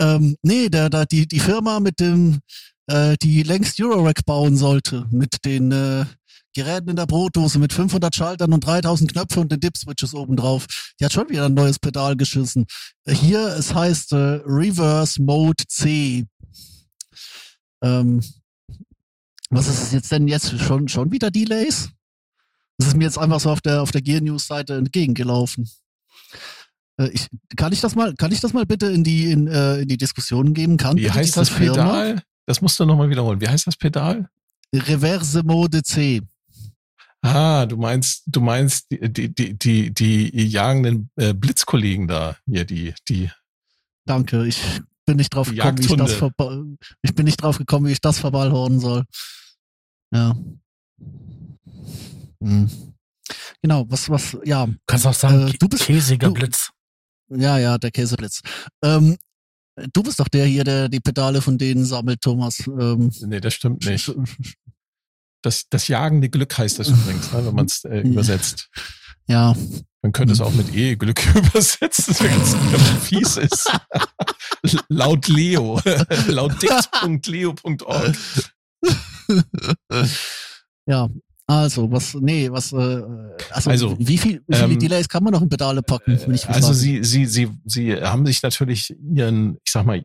Ähm, nee, der, der, die, die Firma mit dem, äh, die längst Eurorack bauen sollte, mit den äh, Geräten in der Brotdose, mit 500 Schaltern und 3000 Knöpfe und den Dip-Switches obendrauf. Die hat schon wieder ein neues Pedal geschissen. Hier, es heißt äh, Reverse Mode C. Ähm, was ist es jetzt denn jetzt? Schon, schon wieder Delays? Das ist mir jetzt einfach so auf der, auf der Gear News Seite entgegengelaufen. Äh, ich, kann ich das mal, kann ich das mal bitte in die, in, äh, in die Diskussion geben? Kann Wie heißt das Firma Pedal? Das musst du nochmal wiederholen. Wie heißt das Pedal? Reverse Mode C. Ah, du meinst, du meinst die, die, die, die, die jagenden äh, Blitzkollegen da, hier, die, die. Danke, ich bin nicht drauf gekommen, wie ich das ich bin nicht drauf gekommen, wie ich das verballhornen soll. Ja. Hm. Genau, was, was, ja, kannst auch sagen, Äh, du bist- käsiger du- Blitz. ja, ja, der Käseblitz. Ähm, du bist doch der hier, der die Pedale von denen sammelt, Thomas. Ähm, Nee, das stimmt nicht. Das, das jagende Glück heißt das übrigens, ne, wenn man es äh, übersetzt. Ja, Man könnte es auch mit E-Glück [LAUGHS] übersetzen, wenn man fies ist. [LAUGHS] Laut Leo. [LAUGHS] Laut dict.leo.org. ja. Also, was, nee, was, äh, also, Also, wie viel, wie viele ähm, Delays kann man noch in Pedale packen? wenn ich Also sie, sie, sie, sie haben sich natürlich ihren, ich sag mal,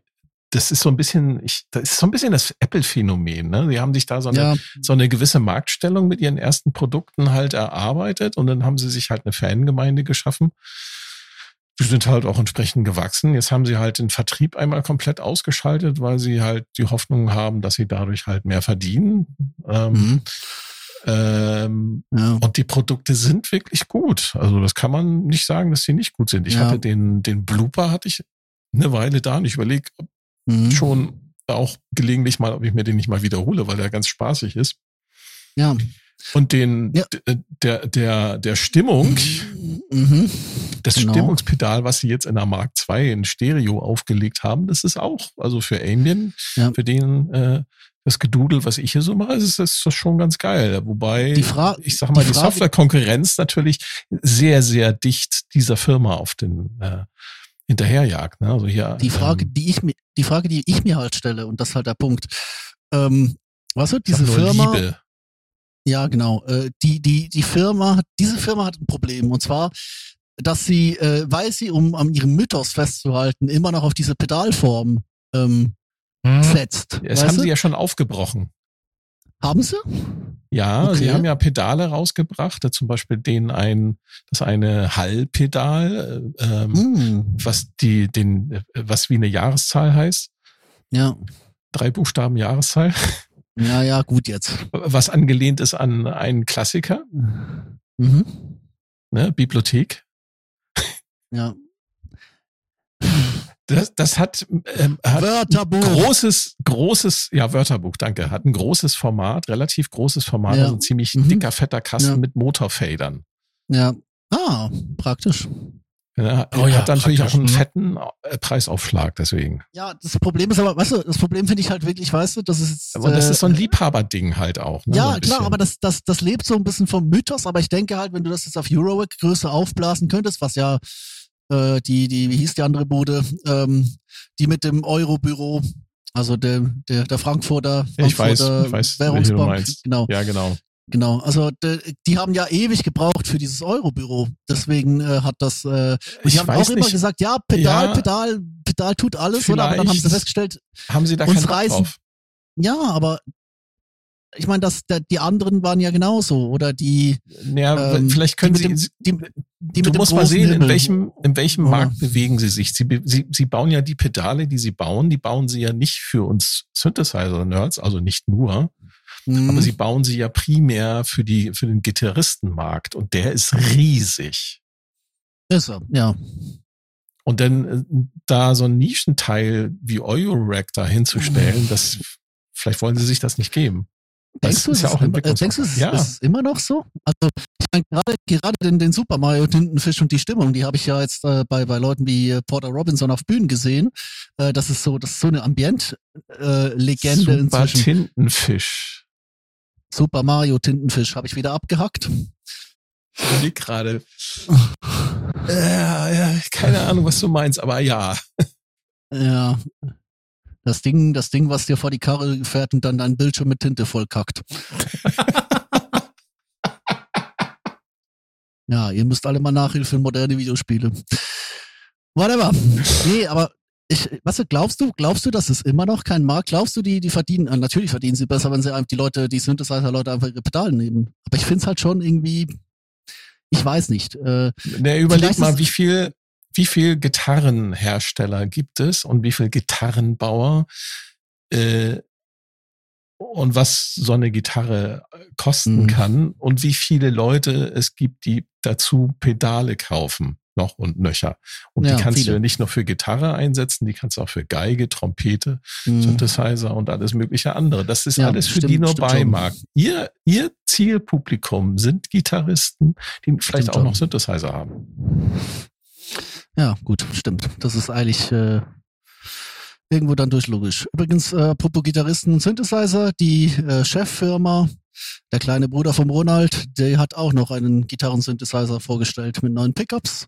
das ist so ein bisschen, ich, das ist so ein bisschen das Apple-Phänomen. Ne? Sie haben sich da so eine, ja, so eine gewisse Marktstellung mit ihren ersten Produkten halt erarbeitet und dann haben sie sich halt eine Fangemeinde geschaffen. Die sind halt auch entsprechend gewachsen. Jetzt haben sie halt den Vertrieb einmal komplett ausgeschaltet, weil sie halt die Hoffnung haben, dass sie dadurch halt mehr verdienen. Ähm, mhm. Ähm, ja. und die Produkte sind wirklich gut. Also das kann man nicht sagen, dass sie nicht gut sind. Ich Ja. hatte den, den Blooper hatte ich eine Weile da und ich überlege Mhm. schon auch gelegentlich mal, ob ich mir den nicht mal wiederhole, weil der ganz spaßig ist. Ja. Und den, Ja. d- der, der, der Stimmung, Mhm. das Genau. Stimmungspedal, was sie jetzt in der Mark II in Stereo aufgelegt haben, das ist auch, also für Ambien, für den, äh, das Gedudel, was ich hier so mache, ist, ist das schon ganz geil. Wobei, Die Fra- ich sag mal, die die, Software-Konkurrenz natürlich sehr, sehr dicht dieser Firma auf den äh, hinterherjagt. Ne? Also hier, Die Frage, ähm, die ich mir, die Frage, die ich mir halt stelle, und das ist halt der Punkt. Ähm, was wird diese Firma? Liebe. Ja, genau. Äh, die, die, die Firma, diese Firma hat ein Problem. Und zwar, dass sie, äh, weil sie, um an ihrem Mythos festzuhalten, immer noch auf diese Pedalform ähm, Hm. Setzt. Das haben du? sie ja schon aufgebrochen. Haben sie? Ja, Okay. sie haben ja Pedale rausgebracht, zum Beispiel den ein, das eine Hallpedal, äh, ähm, Hm. was die, den, äh, was wie eine Jahreszahl heißt. Ja. Drei Buchstaben Jahreszahl, Ja, ja, gut jetzt. was angelehnt ist an einen Klassiker, Mhm. ne, Bibliothek. Ja. Das, das hat, ähm, hat Wörterbuch. großes, großes, ja, Wörterbuch, danke, hat ein großes Format, relativ großes Format, Ja. also ein ziemlich Mhm. dicker, fetter Kasten Ja. mit Motorfedern. Ja. Ah, praktisch. Ja, hat, Oh ja, hat natürlich auch einen mhm. fetten äh, Preisaufschlag, deswegen. Ja, das Problem ist aber, weißt du, das Problem finde ich halt wirklich, weißt du, das ist jetzt, Aber das äh, ist so ein Liebhaberding halt auch. Ne? so Ja, ein klar, aber das, das, das lebt so ein bisschen vom Mythos, aber ich denke halt, wenn du das jetzt auf Eurorack Größe aufblasen könntest, was ja äh, die, die, wie hieß die andere Bude, ähm, die mit dem Eurobüro, also der, der, der Frankfurter, weiß, Frankfurter ich weiß, du Währungsbank, genau, Ja, genau. genau. Also de, die haben ja ewig gebraucht für dieses Eurobüro, deswegen äh, hat das, äh, Ich haben weiß auch immer nicht, gesagt, ja, Pedal, Ja. Pedal, Pedal tut alles, oder? Aber dann haben sie festgestellt, haben sie da uns keinen reißen- drauf? ja, aber ich meine, das, der, die anderen waren ja genauso, oder die, Ja, Ähm, vielleicht können die sie, die, die du dem musst mal sehen, in Himmel. welchem, in welchem Ja. Markt bewegen sie sich. Sie, sie, sie bauen ja die Pedale, die sie bauen, die bauen sie ja nicht für uns Synthesizer-Nerds, also nicht nur, Mhm. aber sie bauen sie ja primär für die, für den Gitarristenmarkt und der ist riesig. ist er, ja. Und dann äh, da so ein Nischenteil wie Eurorack da hinzustellen, das, vielleicht wollen sie sich das nicht geben. Denkst du, ist es ja ist auch immer, äh, denkst du, es ist, Ja. ist es immer noch so? Also, ich meine, gerade, gerade den, den Super Mario Tintenfisch und die Stimmung, die habe ich ja jetzt äh, bei, bei Leuten wie äh, Porter Robinson auf Bühnen gesehen. Äh, das ist so, das ist so eine Ambient-Legende Super inzwischen. Tintenfisch. Super Mario Tintenfisch habe ich wieder abgehackt. Ich überleg gerade. Ja, ja, keine Ahnung, was du meinst, aber ja. Ja. Das Ding, das Ding, was dir vor die Karre fährt und dann dein Bildschirm mit Tinte vollkackt. [LAUGHS] ja, ihr müsst alle mal Nachhilfe in moderne Videospiele. Whatever. Nee, aber ich, was glaubst du, glaubst du, dass es immer noch kein Markt? Glaubst du, die, die verdienen, äh, natürlich verdienen sie besser, wenn sie einfach die Leute, die Synthesizer-Leute einfach ihre Pedale nehmen. Aber ich finde es halt schon irgendwie, ich weiß nicht. Äh, Na, überleg mal, wie viel, wie viel Gitarrenhersteller gibt es und wie viel Gitarrenbauer äh, und was so eine Gitarre äh, kosten Mhm. kann und wie viele Leute es gibt, die dazu Pedale kaufen, noch und nöcher. Und Ja, die kannst viele. du nicht nur für Gitarre einsetzen, die kannst du auch für Geige, Trompete, mh, Synthesizer und alles mögliche andere. Das ist Ja, alles für stimmt, die nur stimmt schon. Ihr, ihr Zielpublikum sind Gitarristen, die vielleicht Stimmt auch noch Synthesizer haben. Ja, gut, stimmt. Das ist eigentlich äh, irgendwo dann durchlogisch. Übrigens, äh, apropos Gitarristen und Synthesizer, die äh, Cheffirma, der kleine Bruder vom Ronald, der hat auch noch einen Gitarrensynthesizer vorgestellt mit neuen Pickups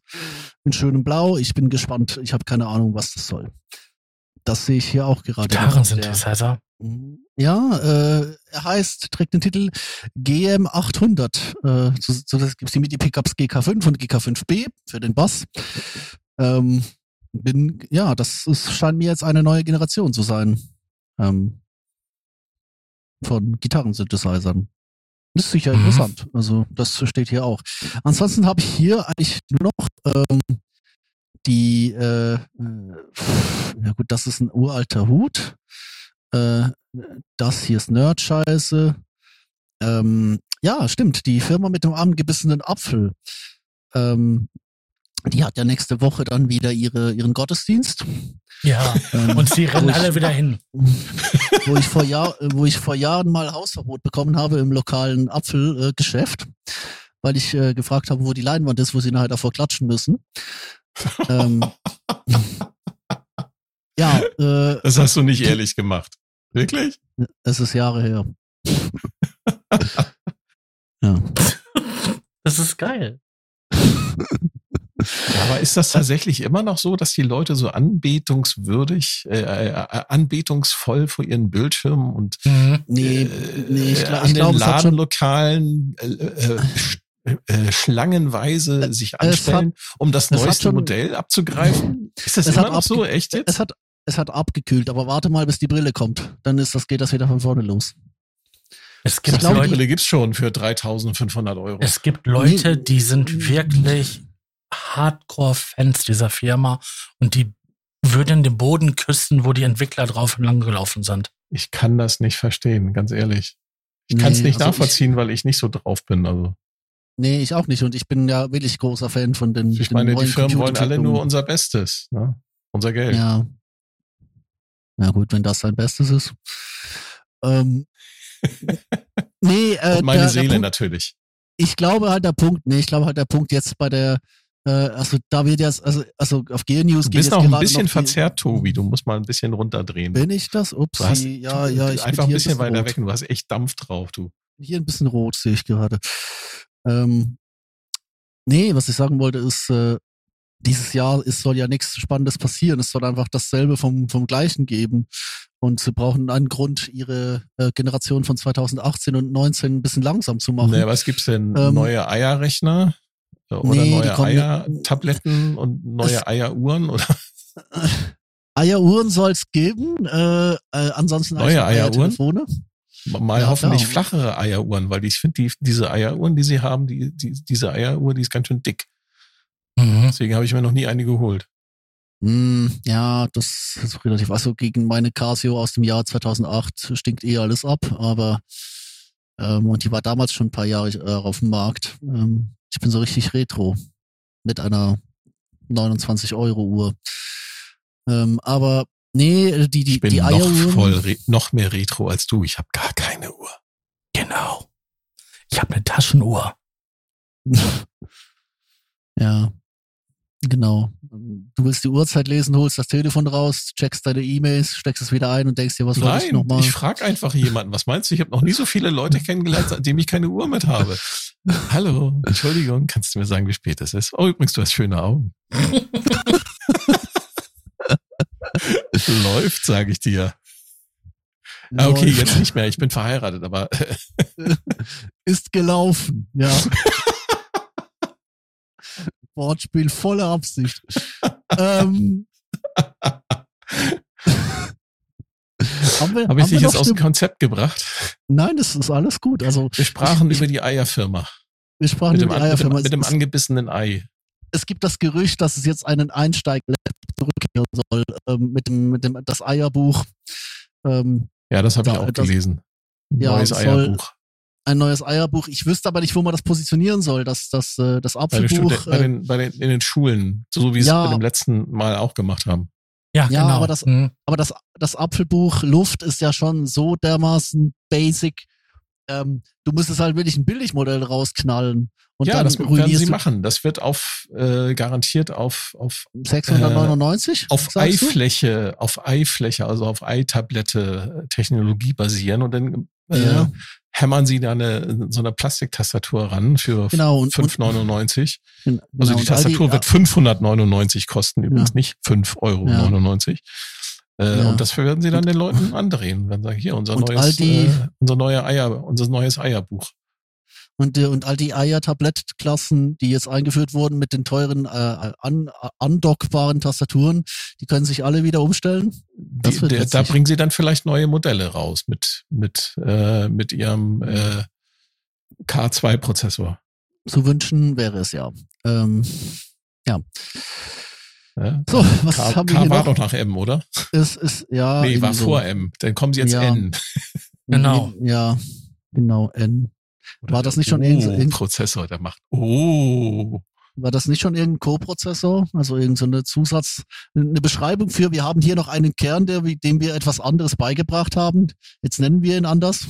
in schönem Blau. Ich bin gespannt. Ich habe keine Ahnung, was das soll. Das sehe ich hier auch gerade. Gitarrensynthesizer. Ja, äh, er heißt, trägt den Titel GM800. Äh, so, so das gibt's die MIDI-Pickups GK5 und GK5B für den Bass. Ähm, bin, ja, das ist, scheint mir jetzt eine neue Generation zu sein. Ähm, von Gitarrensynthesizern. Das ist sicher Mhm. interessant. Also, das steht hier auch. Ansonsten habe ich hier eigentlich nur noch ähm, die, äh, ja gut, das ist ein uralter Hut. Äh, das hier ist Nerd-Scheiße. Ähm, ja, stimmt, die Firma mit dem angebissenen Apfel. Ähm, die hat ja nächste Woche dann wieder ihre, ihren Gottesdienst. Ja. Ähm, Und sie rennen ich- alle wieder hin. [LAUGHS] wo ich vor Jahr, äh, wo ich vor Jahren mal Hausverbot bekommen habe im lokalen Apfelgeschäft, äh, weil ich äh, gefragt habe, wo die Leinwand ist, wo sie nachher davor klatschen müssen. Ähm, [LAUGHS] ja, äh, Das hast du nicht ehrlich gemacht. Wirklich? es ist Jahre her. [LAUGHS] ja. Das ist geil. Ja, aber ist das tatsächlich immer noch so, dass die Leute so anbetungswürdig, äh, äh, anbetungsvoll vor ihren Bildschirmen und Mhm. Nee, äh, nee, ich, gla- an ich den schon, Ladenlokalen äh, äh, äh, schlangenweise sich anstellen, um das es hat neueste schon- Modell abzugreifen? Ist das es immer hat noch so? Echt jetzt? es hat, es hat abgekühlt, aber warte mal, bis die Brille kommt. Dann ist das, geht das wieder von vorne los. Es Ich gibt glaube, die Leute, Brille gibt's schon für 3.500 Euro. es gibt Leute, Nee. die sind wirklich Hardcore-Fans dieser Firma und die würden den Boden küssen, wo die Entwickler drauf lang gelaufen sind. Ich kann das nicht verstehen, ganz ehrlich. Ich kann es Nee, nicht also nachvollziehen, weil ich nicht so drauf bin. Also Nee, ich auch nicht. Und ich bin ja wirklich großer Fan von den. ich den meine, die neuen Firmen wollen alle nur unser Bestes, ne? unser Geld. Ja. Ja gut, wenn das sein Bestes ist. Ähm, [LAUGHS] nee, äh, Und meine der, Seele der Punkt, natürlich. ich glaube halt der Punkt, nee, ich glaube halt der Punkt jetzt bei der, äh, also da wird jetzt, also, also auf G-News Du geht bist jetzt noch ein bisschen die- verzerrt, Tobi. Du musst mal ein bisschen runterdrehen. Bin ich das? Ups, Du ja, ja, ich einfach ein hier bisschen weiter rot. weg. Du hast echt Dampf drauf, du. Hier ein bisschen rot sehe ich gerade. Ähm, nee, was ich sagen wollte ist, äh, dieses Jahr es soll ja nichts Spannendes passieren. Es soll einfach dasselbe vom, vom Gleichen geben. Und sie brauchen einen Grund, ihre äh, Generation von 2018 und 19 ein bisschen langsam zu machen. Naja, was gibt's denn? Ähm, neue Eierrechner? Oder nee, neue Eiertabletten und neue Eieruhren? Oder Eieruhren soll es geben, äh, äh, ansonsten Neue Eieruhren? Eiertelefone. Mal Ja, hoffentlich klar. flachere Eieruhren, weil ich finde, die, diese Eieruhren, die sie haben, die, die, diese Eieruhr, die ist ganz schön dick. Mhm. Deswegen habe ich mir noch nie eine geholt. Hm, ja, das ist relativ. Also gegen meine Casio aus dem Jahr 2008 stinkt eh alles ab, aber ähm, und die war damals schon ein paar Jahre äh, auf dem Markt. Ähm, ich bin so richtig retro mit einer 29 Euro Uhr. Ähm, aber nee, die die Ich bin die noch voll, noch mehr retro als du. Ich habe gar keine Uhr. Genau. Ich habe eine Taschenuhr. [LAUGHS] Ja, genau. Du willst die Uhrzeit lesen, holst das Telefon raus, checkst deine E-Mails, steckst es wieder ein und denkst dir, was wollte ich Nein, nochmal? ich frage einfach jemanden. Was meinst du? Ich habe noch nie so viele Leute kennengelernt, seitdem ich keine Uhr mit habe. [LAUGHS] Hallo, Entschuldigung, kannst du mir sagen, wie spät es ist? Oh, übrigens, du hast schöne Augen. [LAUGHS] Läuft, sage ich dir. Ah, okay, Läuft. jetzt nicht mehr. Ich bin verheiratet, aber [LAUGHS] Ist gelaufen, ja. [LAUGHS] Wortspiel voller Absicht. ähm, habe ich haben wir dich jetzt aus dem Konzept gebracht? Nein, das ist alles gut. Also Wir sprachen Ich- über die Eierfirma. wir sprachen Mit dem, über die mit dem, Eierfirma. mit dem angebissenen Ei. es gibt das Gerücht, dass es jetzt einen Einsteig-Laptop zurückkehren soll ähm, mit dem, mit dem das Eierbuch. Ähm, Ja, das habe ich auch das- gelesen. Ein ja, Neues Eierbuch. ein neues Eierbuch. Ich wüsste aber nicht, wo man das positionieren soll. Das, das, äh, das Bei Apfelbuch. Bei äh, den, bei den, in den Schulen, so wie sie Ja. es bei dem letzten Mal auch gemacht haben. Ja, Ja, genau. aber das- Mhm. aber das, das Apfelbuch Luft ist ja schon so dermaßen basic. Ähm, du müsstest halt wirklich ein Billigmodell rausknallen. Und ja, dann das werden sie machen. Das wird auf äh, garantiert auf auf 699? auf sagst du? Eifläche, auf Eifläche, also auf Eitablette Technologie basieren und dann äh, Ja. hämmern sie da eine so eine Plastiktastatur ran für Genau, und- 5,99. Genau, Also die Tastatur wird 599 kosten, übrigens Ja. nicht 5,99 Euro. Äh, Ja. Und das werden sie dann den Leuten andrehen, wenn sie sagen, hier unser Und neues, die- äh, unser neuer Eier, unser neues Eierbuch. Und, äh, und all die Eier-Tablettklassen, die jetzt eingeführt wurden mit den teuren äh, an, andockbaren Tastaturen, die können sich alle wieder umstellen. Das Die, der, da bringen sie dann vielleicht neue Modelle raus mit, mit, äh, mit ihrem äh, K2-Prozessor. Zu wünschen wäre es ja. Ähm, Ja? So, was K, haben wir K hier war noch? doch nach M, oder? Es ist, ja. nee, war so. vor M. Dann kommen sie jetzt Ja. N. [LAUGHS] Genau. Ja, genau, N. Oder War das nicht schon irgend- irgend- Prozessor, der macht Oh. War das nicht schon irgendein Co-Prozessor? Also irgendeine so Zusatz, eine Beschreibung für, wir haben hier noch einen Kern, der, dem wir etwas anderes beigebracht haben. Jetzt nennen wir ihn anders.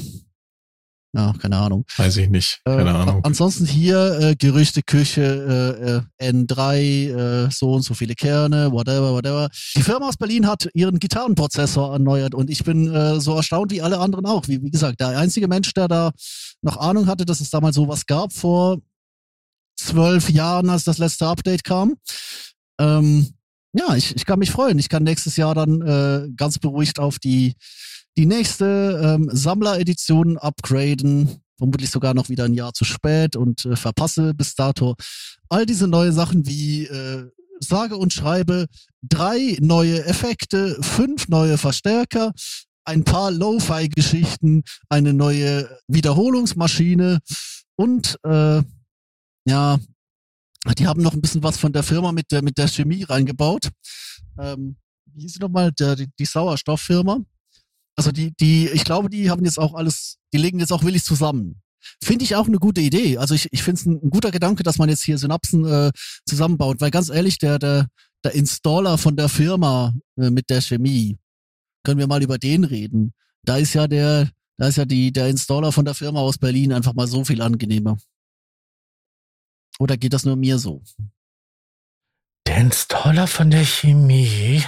Ja, keine Ahnung. Weiß ich nicht. Keine Äh, Ahnung. Ansonsten hier äh, Gerüchteküche, äh, äh, N3, äh, so und so viele Kerne, whatever, whatever. Die Firma aus Berlin hat ihren Gitarrenprozessor erneuert und ich bin äh, so erstaunt wie alle anderen auch. Wie, wie gesagt, der einzige Mensch, der da noch Ahnung hatte, dass es damals sowas gab vor zwölf Jahren, als das letzte Update kam. Ähm, ja, ich, ich kann mich freuen. Ich kann nächstes Jahr dann äh, ganz beruhigt auf die die nächste ähm, Sammleredition upgraden, vermutlich sogar noch wieder ein Jahr zu spät und äh, verpasse bis dato all diese neue Sachen wie äh, sage und schreibe drei neue Effekte, fünf neue Verstärker, ein paar Lo-Fi-Geschichten, eine neue Wiederholungsmaschine und äh, ja, die haben noch ein bisschen was von der Firma mit der mit der Chemie reingebaut. Ähm, wie hieß sie nochmal? Der, die, die Sauerstofffirma. Also die, die, ich glaube, die haben jetzt auch alles, die legen jetzt auch willig zusammen. Finde ich auch eine gute Idee. Also ich, ich finde es ein, ein guter Gedanke, dass man jetzt hier Synapsen äh, zusammenbaut, weil ganz ehrlich, der, der, der Installer von der Firma äh, mit der Chemie, können wir mal über den reden. Da ist ja der, da ist ja die, der Installer von der Firma aus Berlin einfach mal so viel angenehmer. Oder geht das nur mir so? Der Installer von der Chemie.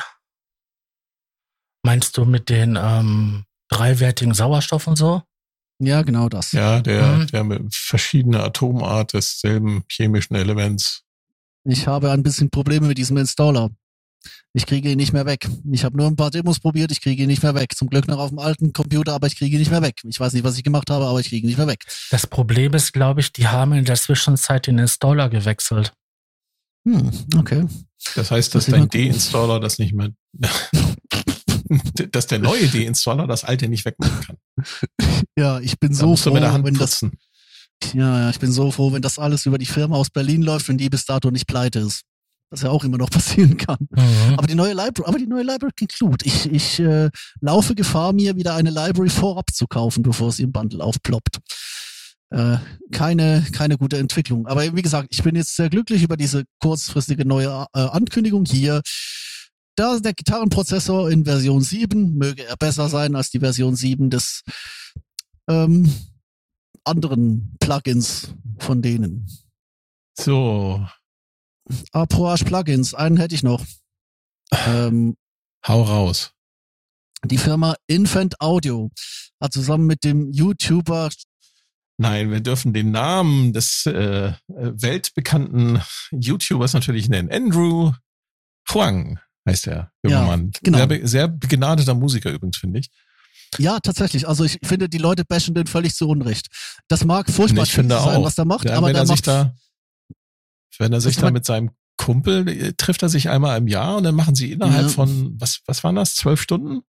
Meinst du mit den ähm, dreiwertigen Sauerstoff und so? Ja, genau das. Ja, der, Mhm. der mit verschiedener Atomart desselben chemischen Elements. Ich habe ein bisschen Probleme mit diesem Installer. Ich kriege ihn nicht mehr weg. Ich habe nur ein paar Demos probiert, ich kriege ihn nicht mehr weg. Zum Glück noch auf dem alten Computer, aber ich kriege ihn nicht mehr weg. Ich weiß nicht, was ich gemacht habe, aber ich kriege ihn nicht mehr weg. Das Problem ist, glaube ich, die haben in der Zwischenzeit den Installer gewechselt. Hm, okay. Das heißt, dass mal dein gucken. Deinstaller das nicht mehr, [LAUGHS] [LAUGHS] dass der neue Deinstaller das alte nicht wegmachen kann. [LAUGHS] Ja, ich bin Da so froh, mit der Hand wenn das, putzen. ja, ich bin so froh, wenn das alles über die Firma aus Berlin läuft, wenn die bis dato nicht pleite ist. Was ja auch immer noch [LAUGHS] passieren kann. Mhm. Aber die neue Library, aber die neue Library klingt gut. Ich, ich äh, laufe Gefahr, mir wieder eine Library vorab zu kaufen, bevor sie im Bundle aufploppt. Äh, keine, keine gute Entwicklung. Aber wie gesagt, ich bin jetzt sehr glücklich über diese kurzfristige neue äh, Ankündigung hier. Da der Gitarrenprozessor in Version 7, möge er besser sein als die Version 7 des ähm, anderen Plugins von denen. So, Approach Plugins, einen hätte ich noch. Ähm, hau raus. Die Firma Infant Audio hat zusammen mit dem YouTuber Nein, wir dürfen den Namen des äh, weltbekannten YouTubers natürlich nennen. Andrew Huang heißt der junge Ja, Mann. genau. Sehr, sehr begnadeter Musiker übrigens, finde ich. Ja, tatsächlich. Also ich finde, die Leute bashen den völlig zu Unrecht. Das mag furchtbar sein, auch. was der macht, Ja, aber wenn er sich da, wenn er sich da mit seinem Kumpel äh, trifft er sich einmal im Jahr und dann machen sie innerhalb Ja. von was was waren das zwölf Stunden?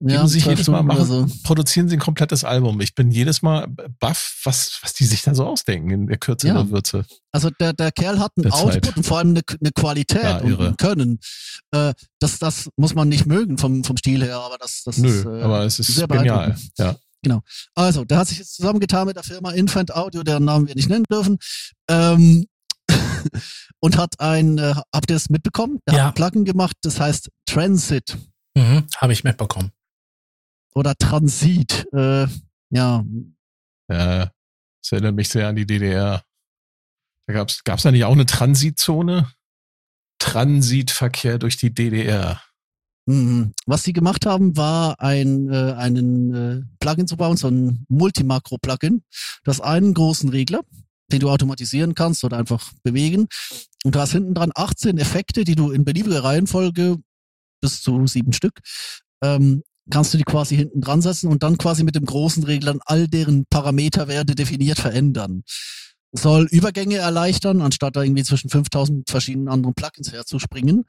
Ja, geben sich zwölf jedes Mal Stunden machen, so. produzieren sie ein komplettes Album. Ich bin jedes Mal baff, was was die sich da so ausdenken in der Kürze Ja. der Würze. Also der, der Kerl hat einen Der Zeit. Output und vor allem eine, eine Qualität Ja, und ein Können. Äh, das, das muss man nicht mögen vom, vom Stil her, aber das, das Nö, ist, äh, aber es ist sehr genial. beeindruckend. Ja. Also, der hat sich jetzt zusammengetan mit der Firma Infant Audio, deren Namen wir nicht nennen dürfen. Ähm, [LAUGHS] und hat ein, äh, habt ihr es mitbekommen? Der Ja. hat ein Plugin gemacht, das heißt Transit Mhm, Habe ich mitbekommen. Oder Transit. Äh, ja, Ja, das erinnert mich sehr an die DDR. Da gab's gab's da nicht auch eine Transitzone? Transitverkehr durch die DDR. Mhm. Was sie gemacht haben, war ein, äh, einen äh, Plugin zu bauen, so ein Multimakro-Plugin. Das einen großen Regler, den du automatisieren kannst oder einfach bewegen. Und du hast hinten dran 18 Effekte, die du in beliebiger Reihenfolge bis zu sieben Stück ähm, kannst du die quasi hinten dran setzen und dann quasi mit dem großen Regler all deren Parameterwerte definiert verändern. Soll Übergänge erleichtern, anstatt da irgendwie zwischen 5000 verschiedenen anderen Plugins herzuspringen.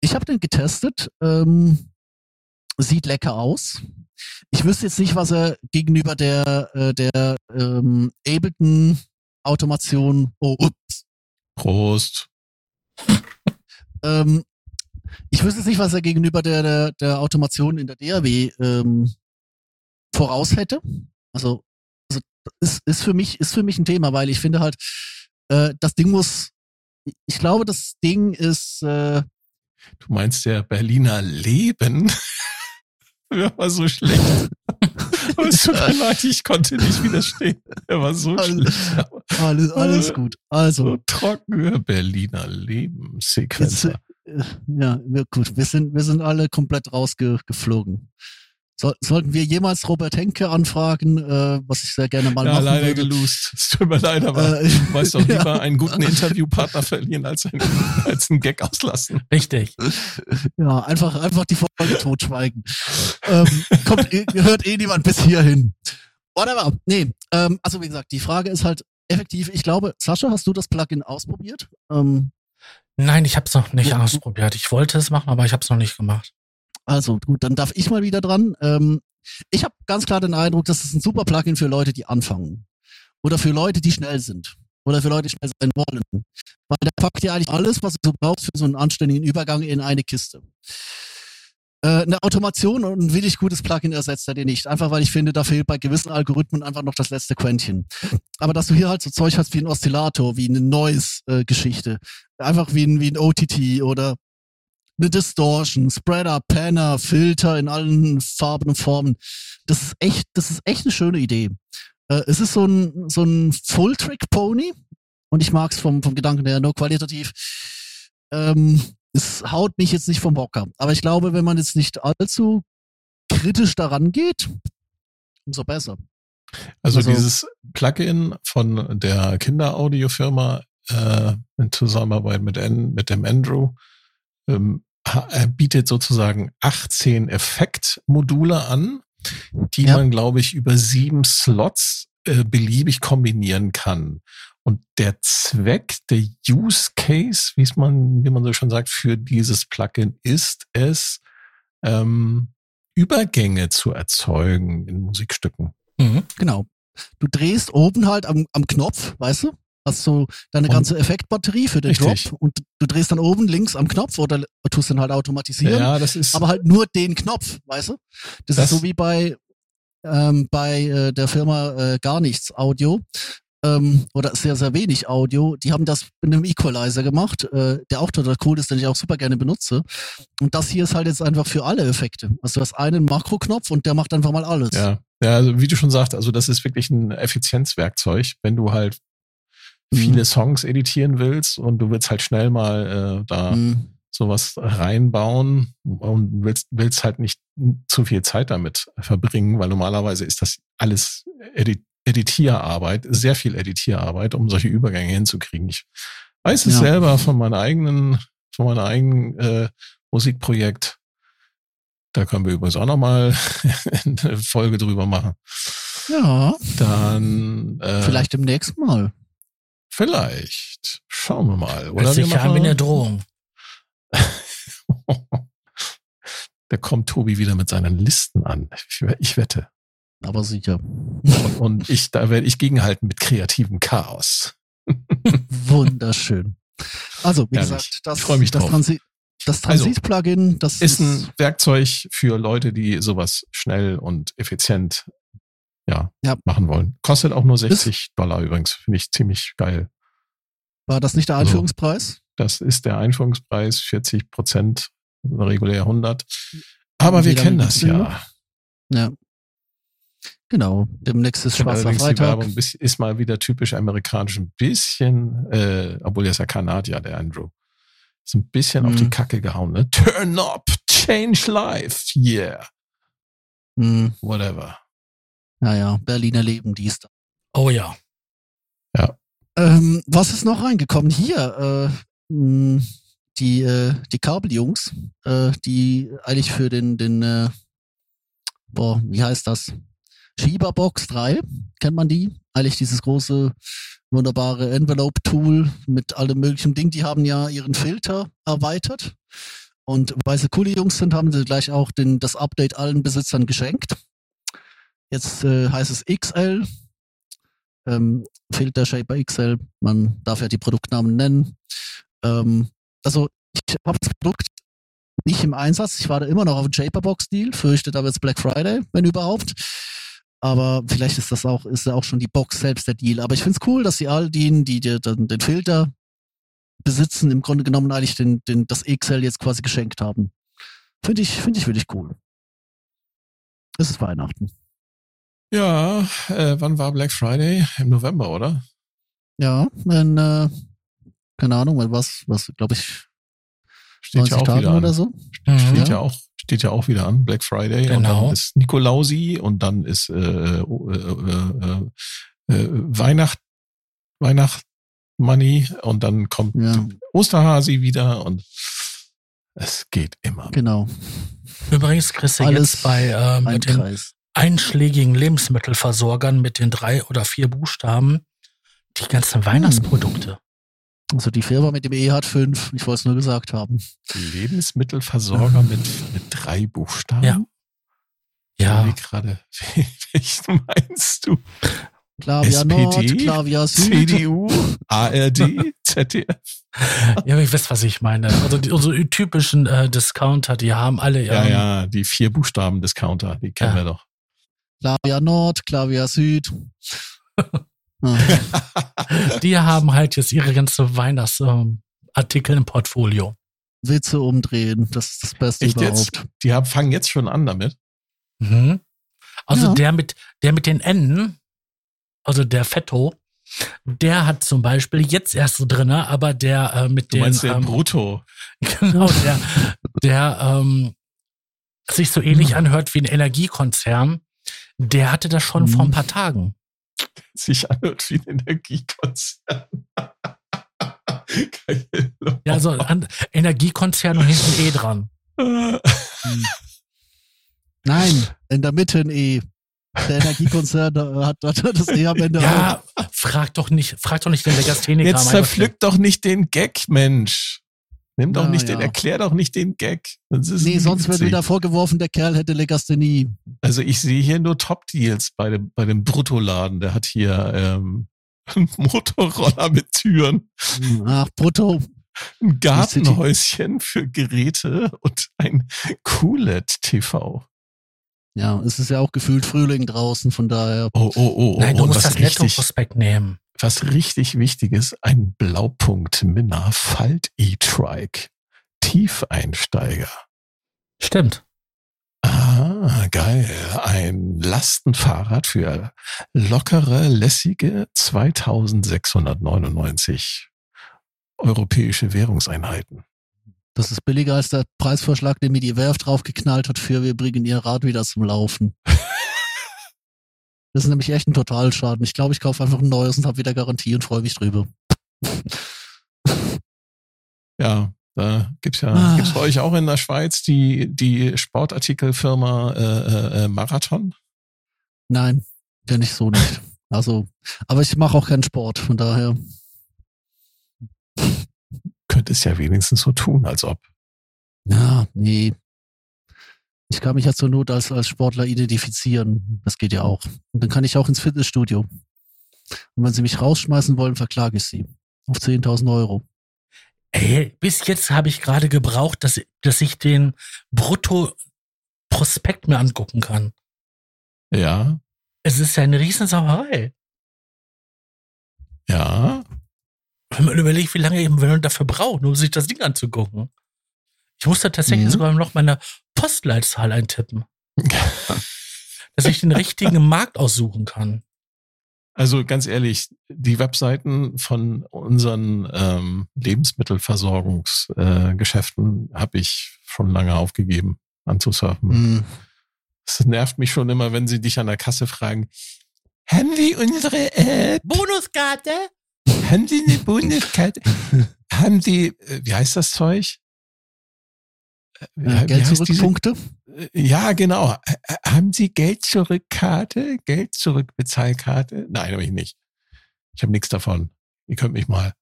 Ich habe den getestet. Ähm, sieht lecker aus. Ich wüsste jetzt nicht, was er gegenüber der, äh, der ähm, Ableton Automation, oh, ups, Prost. ähm, ich wüsste jetzt nicht, was er gegenüber der, der, der Automation in der DAW ähm, voraus hätte. Also, also ist, ist für mich ist für mich ein Thema, weil ich finde halt, äh, das Ding muss, ich glaube, das Ding ist äh, Du meinst der Berliner Leben? [LAUGHS] Der war so schlecht. [LAUGHS] Aber es tut mir leid, ich konnte nicht widerstehen. Er war so Alles- schlecht. alles, alles gut. Also, So trockene Berliner Lebenssequenzer. Äh, Ja, wir, gut, wir sind, wir sind alle komplett rausgeflogen. So, sollten wir jemals Robert Henke anfragen, äh, was ich sehr gerne mal Ja, machen leider würde. gelust. Es tut mir leid, aber Äh, du weißt doch [LAUGHS] ja. lieber einen guten Interviewpartner verlieren als einen, [LAUGHS] als einen Gag auslassen. Richtig. Ja, einfach, einfach die Folge totschweigen. ähm, kommt, eh- hört eh niemand bis hierhin. Whatever. Nee, ähm, also wie gesagt, die Frage ist halt effektiv. Ich glaube, Sascha, hast du das Plugin ausprobiert? Ähm, Nein, ich habe es noch nicht Ja. ausprobiert. Ich wollte es machen, aber ich habe es noch nicht gemacht. Also gut, dann darf ich mal wieder dran. Ähm, ich habe ganz klar den Eindruck, das ist ein super Plugin für Leute, die anfangen. Oder für Leute, die schnell sind. Oder für Leute, die schnell sein wollen. Weil der packt ja eigentlich alles, was du brauchst für so einen anständigen Übergang in eine Kiste. Äh, eine Automation und ein willig gutes Plugin ersetzt er dir nicht. Einfach weil ich finde, da fehlt bei gewissen Algorithmen einfach noch das letzte Quäntchen. Aber dass du hier halt so Zeug hast wie ein Oszillator, wie eine Noise-Geschichte, einfach wie ein, wie ein OTT oder eine Distortion, Spreader, Panner, Filter in allen Farben und Formen. Das ist echt, das ist echt eine schöne Idee. Äh, es ist so ein, so ein Full-Trick-Pony und ich mag es vom, vom Gedanken her nur qualitativ. Ähm, es haut mich jetzt nicht vom Hocker. Aber ich glaube, wenn man jetzt nicht allzu kritisch daran geht, umso besser. Also, Also- dieses Plugin von der Kinderaudiofirma äh, in Zusammenarbeit mit, N, mit dem Andrew ähm, er bietet sozusagen 18 Effektmodule an, die Ja. man, glaube ich, über sieben Slots äh, beliebig kombinieren kann. Und der Zweck, der Use Case, wie es man, wie man so schon sagt, für dieses Plugin ist es, ähm, Übergänge zu erzeugen in Musikstücken. Mhm. Genau. Du drehst oben halt am, am Knopf, weißt du? Hast so deine Und- ganze Effektbatterie für den Richtig. Drop und du drehst dann oben links am Knopf oder tust dann halt automatisieren. Ja, das ist. aber halt nur den Knopf, weißt du? Das, Das- ist so wie bei ähm, bei äh, der Firma äh, gar nichts Audio ähm, oder sehr sehr wenig Audio. Die haben das mit einem Equalizer gemacht, äh, der auch total cool ist, den ich auch super gerne benutze. Und das hier ist halt jetzt einfach für alle Effekte. Also du hast einen Makroknopf und der macht einfach mal alles. Ja, ja, also wie du schon sagst, also das ist wirklich ein Effizienzwerkzeug, wenn du halt Mhm. viele Songs editieren willst und du willst halt schnell mal äh, da Mhm. sowas reinbauen und willst, willst halt nicht zu viel Zeit damit verbringen, weil normalerweise ist das alles edit Editierarbeit, sehr viel Editierarbeit, um solche Übergänge hinzukriegen. Ich weiß es Ja. selber von meinem eigenen, von meinem eigenen äh, Musikprojekt. Da können wir übrigens auch nochmal [LAUGHS] eine Folge drüber machen. Ja, Dann äh, vielleicht demnächst mal. Vielleicht. Schauen wir mal. Oder wir sich ja an wie machen, eine Drohung. [LAUGHS] da kommt Tobi wieder mit seinen Listen an. Ich, ich wette. Aber sicher. Und, und ich, da werde ich gegenhalten mit kreativem Chaos. [LAUGHS] Wunderschön. Also, wie Herrlich. gesagt, das, Ich freu mich das, drauf. Transi das Also, Transit-Plugin, das Ist ein Werkzeug für Leute, die sowas schnell und effizient ja, Ja. machen wollen. Kostet auch nur 60 Dollar übrigens. Finde ich ziemlich geil. war das nicht der Einführungspreis? Das ist der Einführungspreis, 40 Prozent, regulär 100. Aber wir kennen das ja. noch? Ja. Genau. Demnächst ist Schwarzer allerdings die Freitag. Werbung bis- ist mal wieder typisch amerikanisch ein bisschen, äh, obwohl er ist ja Kanadier, der Andrew. Ist ein bisschen auf Mhm. die Kacke gehauen, ne? Turn up, change life, yeah, Hm, whatever. naja, Berliner Leben, dies. da. Oh ja. Ähm, was ist noch reingekommen? Hier, äh, mh, die, äh, die Kabeljungs, äh, die eigentlich für den, den, äh, boah, wie heißt das? Schieberbox 3, kennt man die? Eigentlich dieses große, wunderbare Envelope-Tool mit allem möglichen Ding. Die haben ja ihren Filter erweitert. Und weil sie coole Jungs sind, haben sie gleich auch den, das Update allen Besitzern geschenkt. Jetzt äh, heißt es XL. Ähm, Filter Shaper XL. Man darf ja die Produktnamen nennen. Ähm, also ich habe das Produkt nicht im Einsatz. Ich warte immer noch auf einen Shaperbox-Deal. Fürchte, da wird's Black Friday, wenn überhaupt. Aber vielleicht ist das auch, ist ja auch schon die Box selbst der Deal. Aber ich find's cool, dass sie all denen, die dir dann den Filter besitzen, im Grunde genommen eigentlich den, den, das XL jetzt quasi geschenkt haben. Finde ich, finde ich wirklich cool. Es ist Weihnachten. Ja, äh, wann war Black Friday? Im November, oder? Ja, dann, äh, keine Ahnung, was, was, glaube ich, Steht ja 90 auch Tagen oder so. Steht Ja. ja auch, steht ja auch wieder an, Black Friday. Und Genau. dann ist Nikolausi und dann ist äh, äh, äh, äh, äh, Weihnacht, Weihnacht Money und dann kommt Ja, Osterhasi wieder und es geht immer. genau. Übrigens kriegst du Alles jetzt bei äh, mit den Kreis. einschlägigen Lebensmittelversorgern mit den drei oder vier Buchstaben die ganzen Weihnachtsprodukte. Also die Firma mit dem E hat fünf. Ich wollte es nur gesagt haben. Lebensmittelversorger mit, mit drei Buchstaben. Ja. Ja, Wie gerade, [LAUGHS] welchen meinst du? Klavia SPD, Nord, Klavia Süd. CDU, ARD, ZDF. ja, ihr wisst, was ich meine. Also die, unsere typischen äh, Discounter, die haben alle Ja, ähm, ja, die vier Buchstaben Discounter, die kennen Ja. wir doch. Klavia Nord, Klavia Süd. [LAUGHS] [LAUGHS] Die haben halt jetzt ihre ganze Weihnachtsartikel Artikel im Portfolio. Witze umdrehen, das ist das Beste Echt überhaupt. jetzt? Die haben, fangen jetzt schon an damit. Mhm. Also Ja. der mit der mit den Enden, also der Fetto, der hat zum Beispiel jetzt erst so drinne, aber der äh, mit Du den meinst der ähm, Brutto. [LAUGHS] genau der der ähm, sich so ähnlich anhört wie ein Energiekonzern, der hatte das schon vor ein Mhm. paar Tagen. Sich anhört wie ein Energiekonzern. [LAUGHS] Geil. Ja, also an Energiekonzern und hinten eh dran. [LAUGHS] Nein, in der Mitte ein E. Der Energiekonzern äh, hat, hat das E am Ende auch. Ja, frag doch nicht, frag doch nicht den Legastheniker. Jetzt mein Gott. zerpflück doch nicht den Gag, Mensch. Nimm doch Na nicht den, ja. erklär doch nicht den Gag. Das ist Nee, nicht sonst wird wieder vorgeworfen, der Kerl hätte Legasthenie. Also ich sehe hier nur Top-Deals bei dem, bei dem Bruttoladen. Der hat hier ähm, [LAUGHS] einen Motorroller mit Türen, Ach, brutto. ein Gartenhäuschen für Geräte und ein QLED-TV. Ja, es ist ja auch gefühlt Frühling draußen, von daher. Oh, oh, oh, oh. Nein, du und musst das Netto-Prospekt nehmen. Was richtig wichtig ist, ein Blaupunkt Minna Falt E-Trike. Tiefeinsteiger. Stimmt. Ah, geil. Ein Lastenfahrrad für lockere, lässige 2699 europäische Währungseinheiten. Das ist billiger als der Preisvorschlag, den mir die Werft draufgeknallt hat für wir bringen ihr Rad wieder zum Laufen. [LAUGHS] Das ist nämlich echt ein Totalschaden. Ich glaube, ich kaufe einfach ein neues und habe wieder Garantie und freue mich drüber. Ja, da gibt's ja, Ah. gibt's bei euch auch in der Schweiz die, die Sportartikelfirma äh, äh, äh, Marathon? Nein, kenne ich so nicht. Also, aber ich mache auch keinen Sport, von daher. Könnte es ja wenigstens so tun, als ob. Ja, nee. Ich kann mich ja zur Not als, als Sportler identifizieren. Das geht ja auch. Und dann kann ich auch ins Fitnessstudio. Und wenn sie mich rausschmeißen wollen, verklage ich sie. Auf 10.000 Euro. Ey, bis jetzt habe ich gerade gebraucht, dass, dass ich den Brutto-Prospekt mir angucken kann. Ja, Es ist ja eine Riesensauerei. ja. Wenn man überlegt, wie lange eben man dafür braucht, um sich das Ding anzugucken. Ich musste tatsächlich Ja. sogar noch meine Postleitzahl eintippen, [LAUGHS] dass ich den richtigen Markt aussuchen kann. Also ganz ehrlich, die Webseiten von unseren ähm, Lebensmittelversorgungsgeschäften äh, habe ich schon lange aufgegeben anzusurfen. Hm. Es nervt mich schon immer, wenn sie dich an der Kasse fragen, haben Sie unsere App? Bonuskarte? Haben Sie eine Bundeskarte? [LAUGHS] haben Sie, äh, wie heißt das Zeug? Äh, Ja, Geld zurückpunkte. Äh, Ja, genau. Haben Sie Geld zurückkarte? Geld zurückbezahlkarte? Nein, habe ich nicht. Ich habe nichts davon. Ihr könnt mich mal.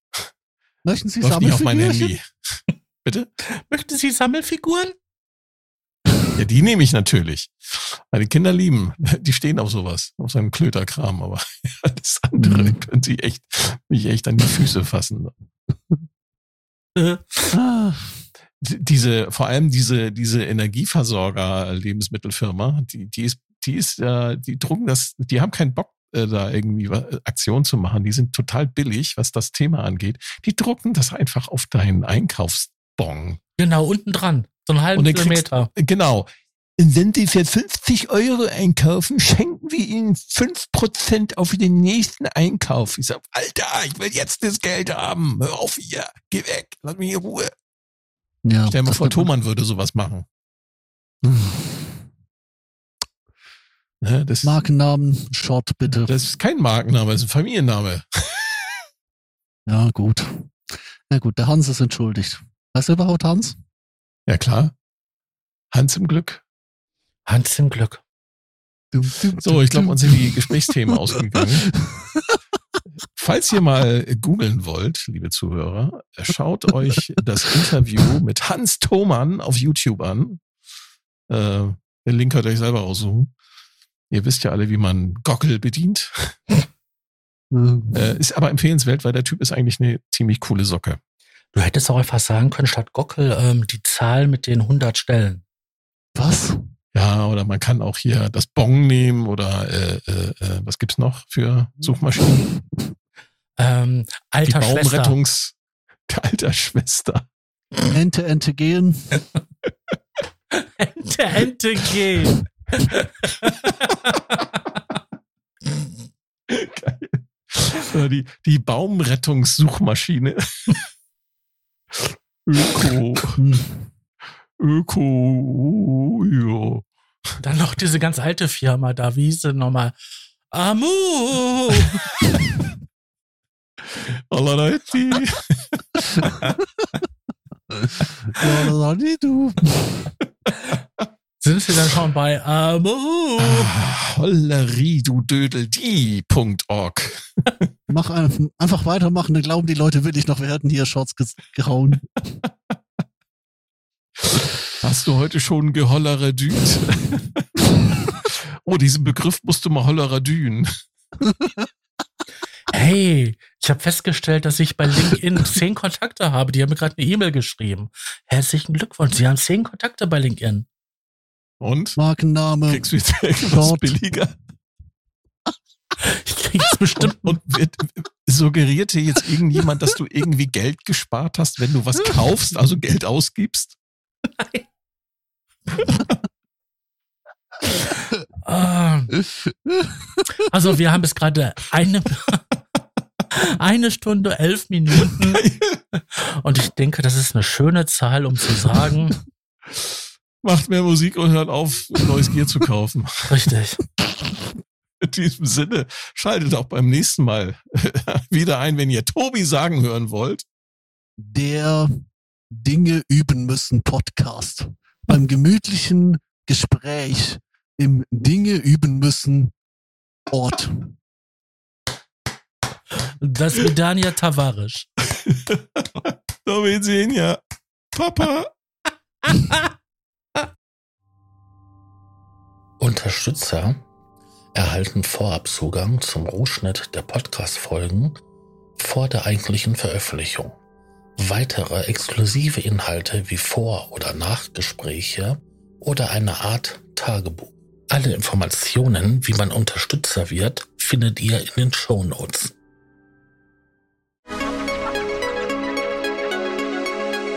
Möchten Sie Läuft nicht auf mein? Handy. [LAUGHS] Bitte? Möchten Sie Sammelfiguren? Ja, die nehme ich natürlich. Meine Kinder lieben. Die stehen auf sowas, auf so einem Klöterkram, aber [LAUGHS] das andere Mhm. können sie echt, mich echt an die Füße fassen. Äh, Ah, Diese, vor allem diese, diese Energieversorger-Lebensmittelfirma, die, die ist, die ist, äh, die drucken das, die haben keinen Bock, äh, da irgendwie Aktion zu machen. Die sind total billig, was das Thema angeht. Die drucken das einfach auf deinen Einkaufsbon. genau, unten dran. So einen halben Und den kriegst- Kilometer. Genau. Wenn Sie für 50 Euro einkaufen, schenken wir Ihnen 5% auf den nächsten Einkauf. Ich sag, Alter, ich will jetzt das Geld haben. Hör auf hier. Geh weg. Lass mich in Ruhe. Ja, Stell dir mal vor, Thomann würde sowas machen. [LAUGHS] Ne, das, Markennamen, Short bitte. das ist kein Markenname, das ist ein Familienname. Ja, gut. Na gut, der Hans ist entschuldigt. Weißt du überhaupt Hans? Ja, klar. Hans im Glück. Hans im Glück. So, ich glaube, uns sind die Gesprächsthemen ausgegangen. [LAUGHS] Falls ihr mal googeln wollt, liebe Zuhörer, schaut euch das Interview mit Hans Thomann auf YouTube an. Äh, den Link könnt ihr euch selber aussuchen. Ihr wisst ja alle, wie man Gockel bedient. [LAUGHS] Äh, ist aber empfehlenswert, weil der Typ ist eigentlich eine ziemlich coole Socke. Du hättest auch einfach sagen können, statt Gockel ähm, die Zahl mit den 100 Stellen. Was? Ja, oder man kann auch hier das Bong nehmen oder äh, äh, äh, was gibt's noch für Suchmaschinen? Ähm, Die alter Schwester. Baumrettungs... [LAUGHS] Alter Schwester. Ente, Ente gehen. Ente, Ente gehen. [LAUGHS] Äh, Die, die Baumrettungssuchmaschine. [LAUGHS] Öko. Hm. Öko. Ja. Dann noch diese ganz alte Firma da, wie hieß sie nochmal? Amu! Hat die du. Sind sie dann schon bei Amu? Ah, Hollerie, du Dödel, die.org. Mach ein, einfach weitermachen, dann glauben die Leute wirklich noch, wir hätten hier Shots ge gehauen. Hast du heute schon gehollere düt? oh, diesen Begriff musst du mal hollere dünen. Hey, ich habe festgestellt, dass ich bei LinkedIn [LAUGHS] zehn Kontakte habe. Die haben mir gerade eine E-Mail geschrieben. Herzlichen Glückwunsch, Sie haben zehn Kontakte bei LinkedIn. Und? Markenname. Kriegst du jetzt irgendwas billiger? Ich kriege jetzt bestimmt Und wird, suggeriert dir jetzt irgendjemand, dass du irgendwie Geld gespart hast, wenn du was kaufst, also Geld ausgibst? [LAUGHS] Ah. Also wir haben bis gerade eine, eine Stunde, elf Minuten. [LAUGHS] Und ich denke, das ist eine schöne Zahl, um zu sagen, [LAUGHS] Macht mehr Musik und hört auf, neues Gear zu kaufen. richtig. [LAUGHS] In diesem Sinne, schaltet auch beim nächsten Mal wieder ein, wenn ihr Tobi sagen hören wollt. Der Dinge üben müssen Podcast. Beim gemütlichen Gespräch im Dinge üben müssen Ort. Das mit Dania Tavares. [LAUGHS] so, wir sehen ja. Papa. [LAUGHS] Unterstützer erhalten Vorabzugang zum Rohschnitt der Podcast-Folgen vor der eigentlichen Veröffentlichung. Weitere exklusive Inhalte wie Vor- oder Nachgespräche oder eine Art Tagebuch. Alle Informationen, wie man Unterstützer wird, findet ihr in den Show Notes.